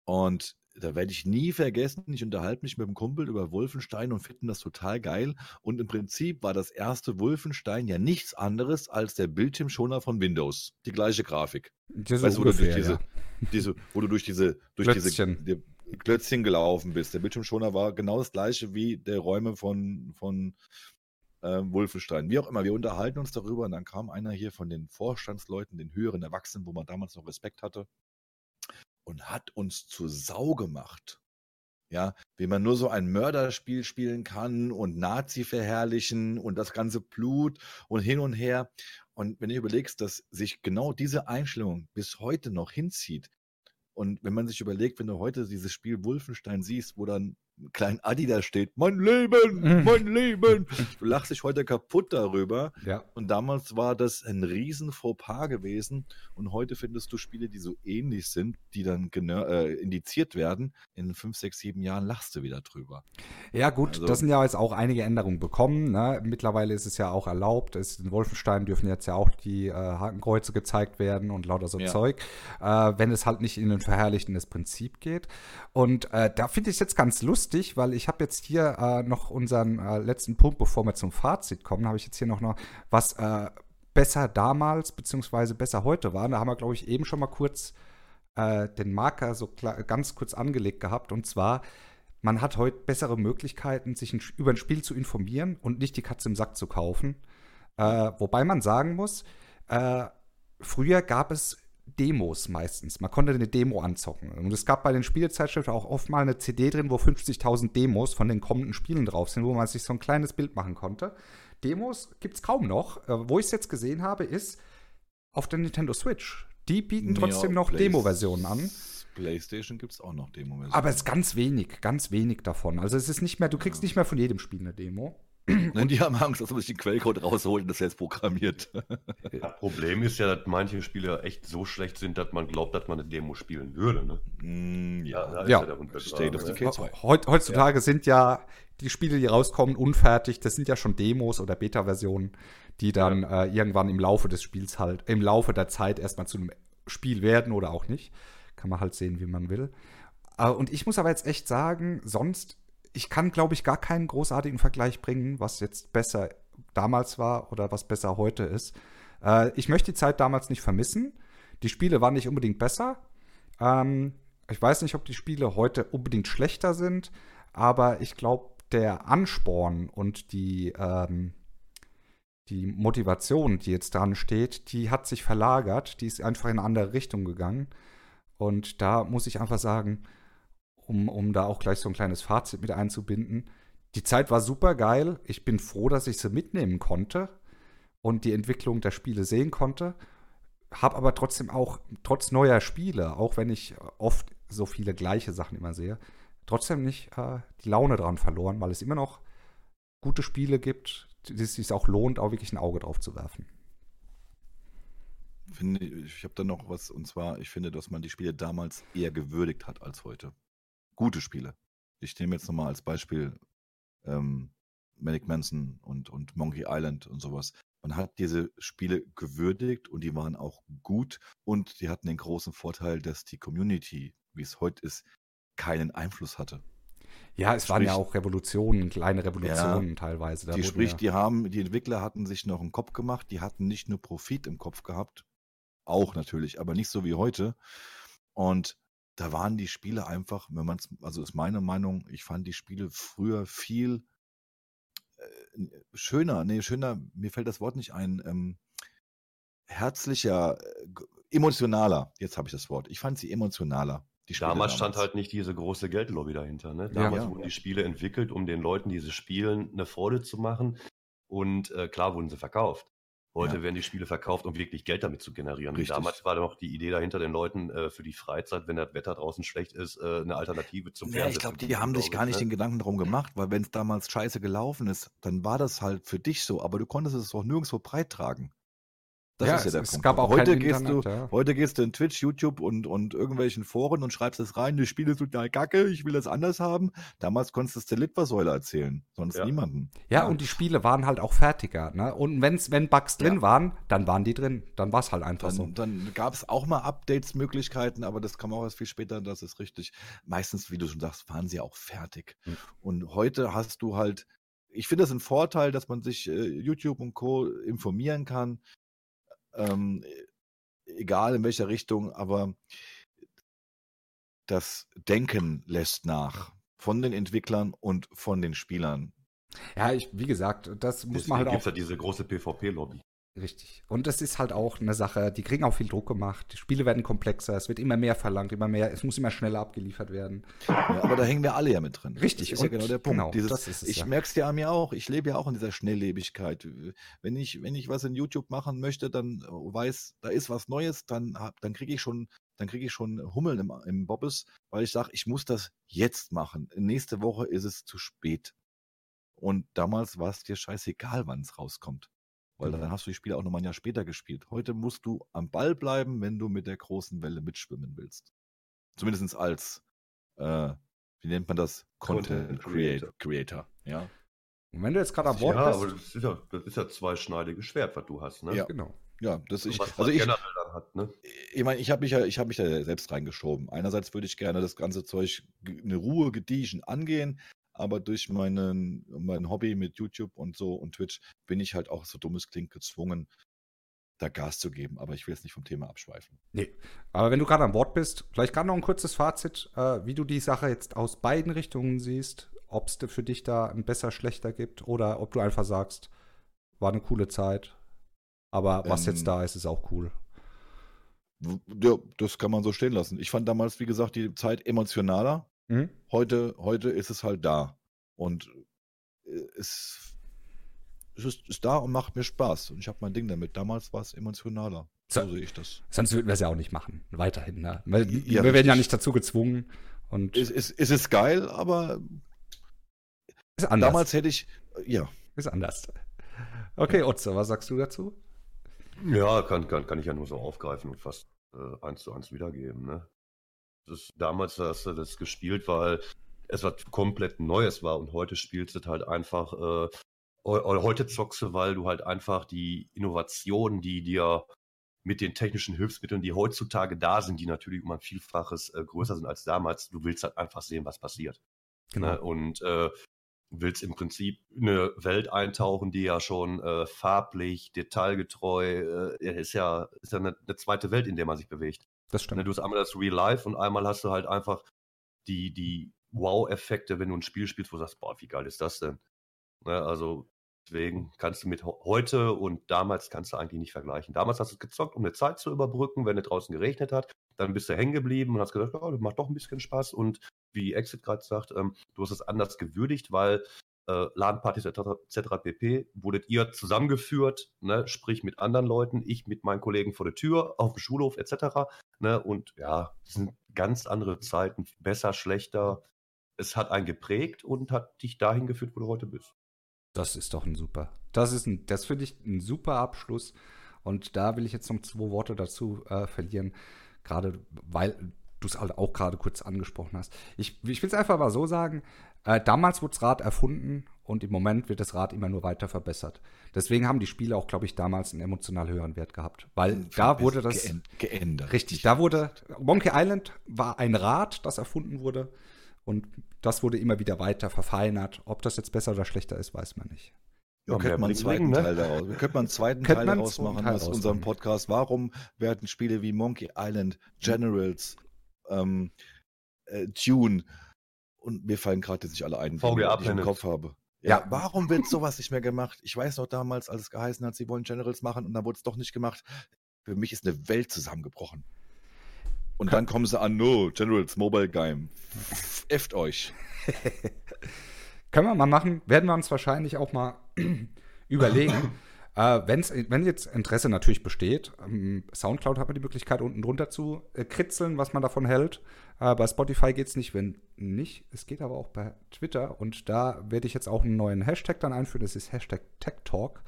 Und da werde ich nie vergessen, ich unterhalte mich mit einem Kumpel über Wolfenstein und finden das total geil. Und im Prinzip war das erste Wolfenstein ja nichts anderes als der Bildschirmschoner von Windows. Die gleiche Grafik. Das Weißt du, wo du ungefähr, durch diese, ja. diese, wo du durch diese, durch Klötzchen. diese die Klötzchen gelaufen bist. Der Bildschirmschoner war genau das gleiche wie der Räume von, von äh, Wolfenstein. Wie auch immer, wir unterhalten uns darüber und dann kam einer hier von den Vorstandsleuten, den höheren Erwachsenen, wo man damals noch Respekt hatte, und hat uns zu Sau gemacht. Ja, wie man nur so ein Mörderspiel spielen kann und Nazi verherrlichen und das ganze Blut und hin und her. Und wenn du überlegst, dass sich genau diese Einstellung bis heute noch hinzieht, und wenn man sich überlegt, wenn du heute dieses Spiel Wolfenstein siehst, wo dann ein kleiner Adi da steht, mein Leben, Mhm. mein Leben, du lachst dich heute kaputt darüber. Ja. Und damals war das ein riesen Fauxpas gewesen. Und heute findest du Spiele, die so ähnlich sind, die dann äh, indiziert werden. In fünf, sechs, sieben Jahren lachst du wieder drüber. Ja, gut, Also- das sind ja jetzt auch einige Änderungen bekommen. Ne? Mittlerweile ist es ja auch erlaubt. Es, in Wolfenstein dürfen jetzt ja auch die äh, Hakenkreuze gezeigt werden und lauter so Ja. Zeug, äh, wenn es halt nicht in ein verherrlichendes Prinzip geht. Und äh, da finde ich es jetzt ganz lustig, weil ich habe jetzt hier äh, noch unseren äh, letzten Punkt, bevor wir zum Fazit kommen, habe ich jetzt hier noch, noch was äh, besser damals beziehungsweise besser heute war. Da haben wir, glaube ich, eben schon mal kurz äh, den Marker so klar, ganz kurz angelegt gehabt. Und zwar, man hat heute bessere Möglichkeiten, sich ein, über ein Spiel zu informieren und nicht die Katze im Sack zu kaufen. Äh, wobei man sagen muss, äh, früher gab es Demos meistens. Man konnte eine Demo anzocken. Und es gab bei den Spielezeitschriften auch oft mal eine CD drin, wo 50.000 Demos von den kommenden Spielen drauf sind, wo man sich so ein kleines Bild machen konnte. Demos gibt es kaum noch. Äh, wo ich es jetzt gesehen habe, ist auf der Nintendo Switch. Die bieten trotzdem Ja, noch Demo-Versionen an. PlayStation gibt es auch noch Demo-Versionen. Aber es ist ganz wenig, ganz wenig davon. Also es ist nicht mehr, du kriegst nicht mehr von jedem Spiel eine Demo. Nein, die haben Angst, dass man sich den Quellcode rausholt und das jetzt programmiert. Das Problem ist ja, dass manche Spiele echt so schlecht sind, dass man glaubt, dass man eine Demo spielen würde. Ne? Mm, da ist Ja. of begraben, Decay ne? 2. Heut, heutzutage sind ja die Spiele, die rauskommen, unfertig. Das sind ja schon Demos oder Beta-Versionen, die dann äh, irgendwann im Laufe des Spiels halt, im Laufe der Zeit erstmal zu einem Spiel werden oder auch nicht. Kann man halt sehen, wie man will. Äh, und ich muss aber jetzt echt sagen, sonst, ich kann, glaube ich, gar keinen großartigen Vergleich bringen, was jetzt besser damals war oder was besser heute ist. Äh, ich möchte die Zeit damals nicht vermissen. Die Spiele waren nicht unbedingt besser. Ähm, ich weiß nicht, ob die Spiele heute unbedingt schlechter sind, aber ich glaube, der Ansporn und die, ähm, die Motivation, die jetzt dran steht, die hat sich verlagert, die ist einfach in eine andere Richtung gegangen. Und da muss ich einfach sagen, um, um da auch gleich so ein kleines Fazit mit einzubinden, die Zeit war super geil. Ich bin froh, dass ich sie mitnehmen konnte und die Entwicklung der Spiele sehen konnte. Habe aber trotzdem auch, trotz neuer Spiele, auch wenn ich oft so viele gleiche Sachen immer sehe, trotzdem nicht äh, die Laune dran verloren, weil es immer noch gute Spiele gibt, die es sich auch lohnt, auch wirklich ein Auge drauf zu werfen. Finde, ich habe da noch was, und zwar, ich finde, dass man die Spiele damals eher gewürdigt hat als heute. Gute Spiele. Ich nehme jetzt nochmal als Beispiel ähm, Manic Manson und, und Monkey Island und sowas. Man hat diese Spiele gewürdigt und die waren auch gut und die hatten den großen Vorteil, dass die Community, wie es heute ist, keinen Einfluss hatte. Ja, es waren ja Sprich- auch Revolutionen, kleine Revolutionen teilweise. Da die sprich, ja, die haben, die Entwickler hatten sich noch einen Kopf gemacht, die hatten nicht nur Profit im Kopf gehabt, auch natürlich, aber nicht so wie heute. Und da waren die Spiele einfach, wenn man es, also ist meine Meinung, ich fand die Spiele früher viel äh, schöner, nee, schöner, mir fällt das Wort nicht ein, ähm, herzlicher, äh, emotionaler, jetzt habe ich das Wort. Ich fand sie emotionaler. Die Spiele Damals stand halt nicht diese große Geldlobby dahinter. Ne? Ja. Damals Ja. wurden die Spiele entwickelt, um den Leuten diese Spielen eine Freude zu machen. Und äh, klar wurden sie verkauft. Heute Ja. werden die Spiele verkauft, um wirklich Geld damit zu generieren. Richtig. Damals war noch die Idee dahinter, den Leuten äh, für die Freizeit, wenn das Wetter draußen schlecht ist, äh, eine Alternative zum Ja, Fernsehen ich glaube, die haben sich gar ich, nicht ne? den Gedanken darum gemacht, weil wenn es damals scheiße gelaufen ist, dann war das halt für dich so, aber du konntest es auch nirgendwo breit tragen. Das Ja, ist ja es- der es Punkt. gab auch heute, gehst Internet, du, ja. heute gehst du in Twitch, YouTube und, und irgendwelchen Foren und schreibst es rein, das Spiel ist total kacke, ich will das anders haben. Damals konntest du Litfaßsäule erzählen, sonst Ja. niemanden. Ja, und die Spiele waren halt auch fertiger. Ne? Und wenn's, wenn Bugs drin waren, dann waren die drin. Dann war es halt einfach so. Dann, dann gab es auch mal Updates-Möglichkeiten, aber das kam auch erst viel später, das ist richtig. Meistens, wie du schon sagst, waren sie auch fertig. Hm. Und heute hast du halt, ich finde das ein Vorteil, dass man sich äh, YouTube und Co. informieren kann, ähm, egal in welcher Richtung, aber das Denken lässt nach von den Entwicklern und von den Spielern. Ja, ich, wie gesagt, das muss Deswegen man halt gibt es auch. ja diese große PvP-Lobby. Richtig. Und das ist halt auch eine Sache, die kriegen auch viel Druck gemacht. Die Spiele werden komplexer, es wird immer mehr verlangt, immer mehr, es muss immer schneller abgeliefert werden. Ja, aber da hängen wir alle ja mit drin. Richtig, Das ist ja genau der Punkt. genau, Dieses, es ich ja. merke es ja an mir auch. Ich lebe ja auch in dieser Schnelllebigkeit. Wenn ich, wenn ich was in YouTube machen möchte, dann weiß, da ist was Neues, dann, hab- dann kriege ich schon, dann kriege ich schon Hummeln im, im Bobbes, weil ich sage, ich muss das jetzt machen. Nächste Woche ist es zu spät. Und damals war es dir scheißegal, wann es rauskommt. Weil dann hast du die Spiele auch noch mal ein Jahr später gespielt. Heute musst du am Ball bleiben, wenn du mit der großen Welle mitschwimmen willst. Zumindest als, äh, wie nennt man das? Content, Content Creator. Creator. Ja. Und wenn du jetzt gerade am Bord Ja, bist, aber das ist ja, das ist ja zweischneidiges Schwert, was du hast, ne? Ja. genau. Ja, das ich, was also ich, generell dann hat, ne? ich meine, ich habe mich ja, ich habe mich da selbst reingeschoben. Einerseits würde ich gerne das ganze Zeug eine Ruhe gediegen angehen, aber durch meinen, mein Hobby mit YouTube und so und Twitch bin ich halt auch so dumm es klingt gezwungen, da Gas zu geben. Aber ich will jetzt nicht vom Thema abschweifen. Nee. Aber wenn du gerade an Bord bist, vielleicht gerade noch ein kurzes Fazit, äh, wie du die Sache jetzt aus beiden Richtungen siehst, ob es für dich da ein besser, schlechter gibt oder ob du einfach sagst, war eine coole Zeit, aber was Ähm, jetzt da ist, ist auch cool. Ja, das kann man so stehen lassen. Ich fand damals, wie gesagt, die Zeit emotionaler. Mhm. Heute, heute ist es halt da. Und äh, es, es ist, ist da und macht mir Spaß. Und ich habe mein Ding damit. Damals war es emotionaler. So, So. sehe ich das. Sonst würden wir es ja auch nicht machen, weiterhin. Ne? Weil Ja, wir werden ja nicht dazu gezwungen und Es, es, es ist geil, aber ist anders. damals hätte ich, ja, ist anders. Okay, Otze, was sagst du dazu? Ja, kann, kann, kann ich ja nur so aufgreifen und fast äh, eins zu eins wiedergeben. Ne? Das damals hast du das gespielt, weil es was komplett Neues war und heute spielst du halt einfach, äh, heu- heute zockst du, weil du halt einfach die Innovationen, die dir mit den technischen Hilfsmitteln, die heutzutage da sind, die natürlich um ein Vielfaches äh, größer sind als damals, du willst halt einfach sehen, was passiert. Genau. Ne? Und äh, willst im Prinzip eine Welt eintauchen, die ja schon äh, farblich, detailgetreu, äh, ist ja, ist ja eine, eine zweite Welt, in der man sich bewegt. Das Ne, stimmt. du hast einmal das Real Life und einmal hast du halt einfach die, die Wow-Effekte, wenn du ein Spiel spielst, wo du sagst, boah, wie geil ist das denn? Ne, also deswegen kannst du mit heute und damals kannst du eigentlich nicht vergleichen. Damals hast du es gezockt, um eine Zeit zu überbrücken, wenn es draußen geregnet hat. Dann bist du hängen geblieben und hast gedacht, ja, das macht doch ein bisschen Spaß. Und wie Exit gerade sagt, ähm, du hast es anders gewürdigt, weil äh, LAN-Partys etc. etc. pp. wurdet ihr zusammengeführt, ne? sprich mit anderen Leuten, ich mit meinen Kollegen vor der Tür, auf dem Schulhof etc. Ne? Und ja, es sind ganz andere Zeiten, besser, schlechter. Es hat einen geprägt und hat dich dahin geführt, wo du heute bist. Das ist doch ein super. Das ist ein, das finde ich ein super Abschluss. Und da will ich jetzt noch zwei Worte dazu äh, verlieren, gerade weil du es halt auch gerade kurz angesprochen hast. Ich, ich will es einfach mal so sagen: äh, Damals wurde das Rad erfunden und im Moment wird das Rad immer nur weiter verbessert. Deswegen haben die Spiele auch, glaube ich, damals einen emotional höheren Wert gehabt, weil da wurde das Geänd- geändert. Richtig, da wurde Monkey Island war ein Rad, das erfunden wurde und das wurde immer wieder weiter verfeinert. Ob das jetzt besser oder schlechter ist, weiß man nicht. Wir Ja, könnten mehr mal einen Bling zweiten Bling, ne? Teil daraus. Wir könnten mal einen zweiten Könnte Teil man daraus machen aus unserem. Podcast. Warum werden Spiele wie Monkey Island, Generals, ähm, äh, Tune und mir fallen gerade jetzt nicht alle ein, die, VGA die ich im. Kopf habe. Ja. Ja, warum wird sowas nicht mehr gemacht? Ich weiß noch damals, als es geheißen hat, sie wollen Generals machen und dann wurde es doch nicht gemacht. Für mich ist eine Welt zusammengebrochen. Und dann kommen sie an, no, Generals Mobile Game. Efft euch. Können wir mal machen, werden wir uns wahrscheinlich auch mal überlegen. Äh, wenn's, wenn jetzt Interesse natürlich besteht, ähm, Soundcloud hat man die Möglichkeit, unten drunter zu äh, kritzeln, was man davon hält. Äh, bei Spotify geht es nicht, wenn nicht. Es geht aber auch bei Twitter und da werde ich jetzt auch einen neuen Hashtag dann einführen. Das ist Hashtag Tech Talk.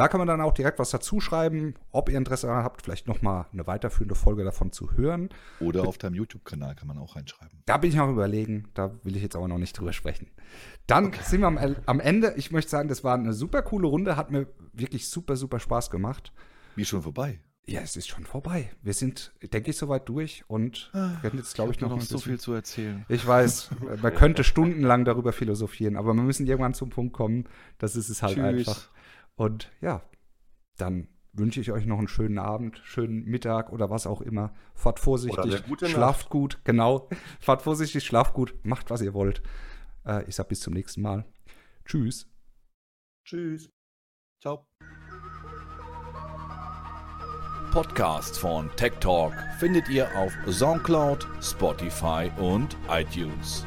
Da kann man dann auch direkt was dazu schreiben, ob ihr Interesse daran habt, vielleicht nochmal eine weiterführende Folge davon zu hören. Oder auf deinem YouTube-Kanal kann man auch reinschreiben. Da bin ich noch überlegen, da will ich jetzt aber noch nicht drüber sprechen. Dann okay. sind wir am, am, Ende. Ich möchte sagen, das war eine super coole Runde, hat mir wirklich super, super Spaß gemacht. Wie schon vorbei? Ja, es ist schon vorbei. Wir sind, denke ich, soweit durch und ah, werden jetzt, glaube ich, ich, noch, noch so viel zu erzählen. Ich weiß, man könnte stundenlang darüber philosophieren, aber wir müssen irgendwann zum Punkt kommen. Das ist es halt Tschüss. einfach. Und ja, dann wünsche ich euch noch einen schönen Abend, schönen Mittag oder was auch immer. Fahrt vorsichtig, schlaft Nacht. gut, genau. Fahrt vorsichtig, schlaft gut, macht was ihr wollt. Äh, ich sag bis zum nächsten Mal. Tschüss. Tschüss. Ciao. Podcast von Tech Talk findet ihr auf SoundCloud, Spotify und iTunes.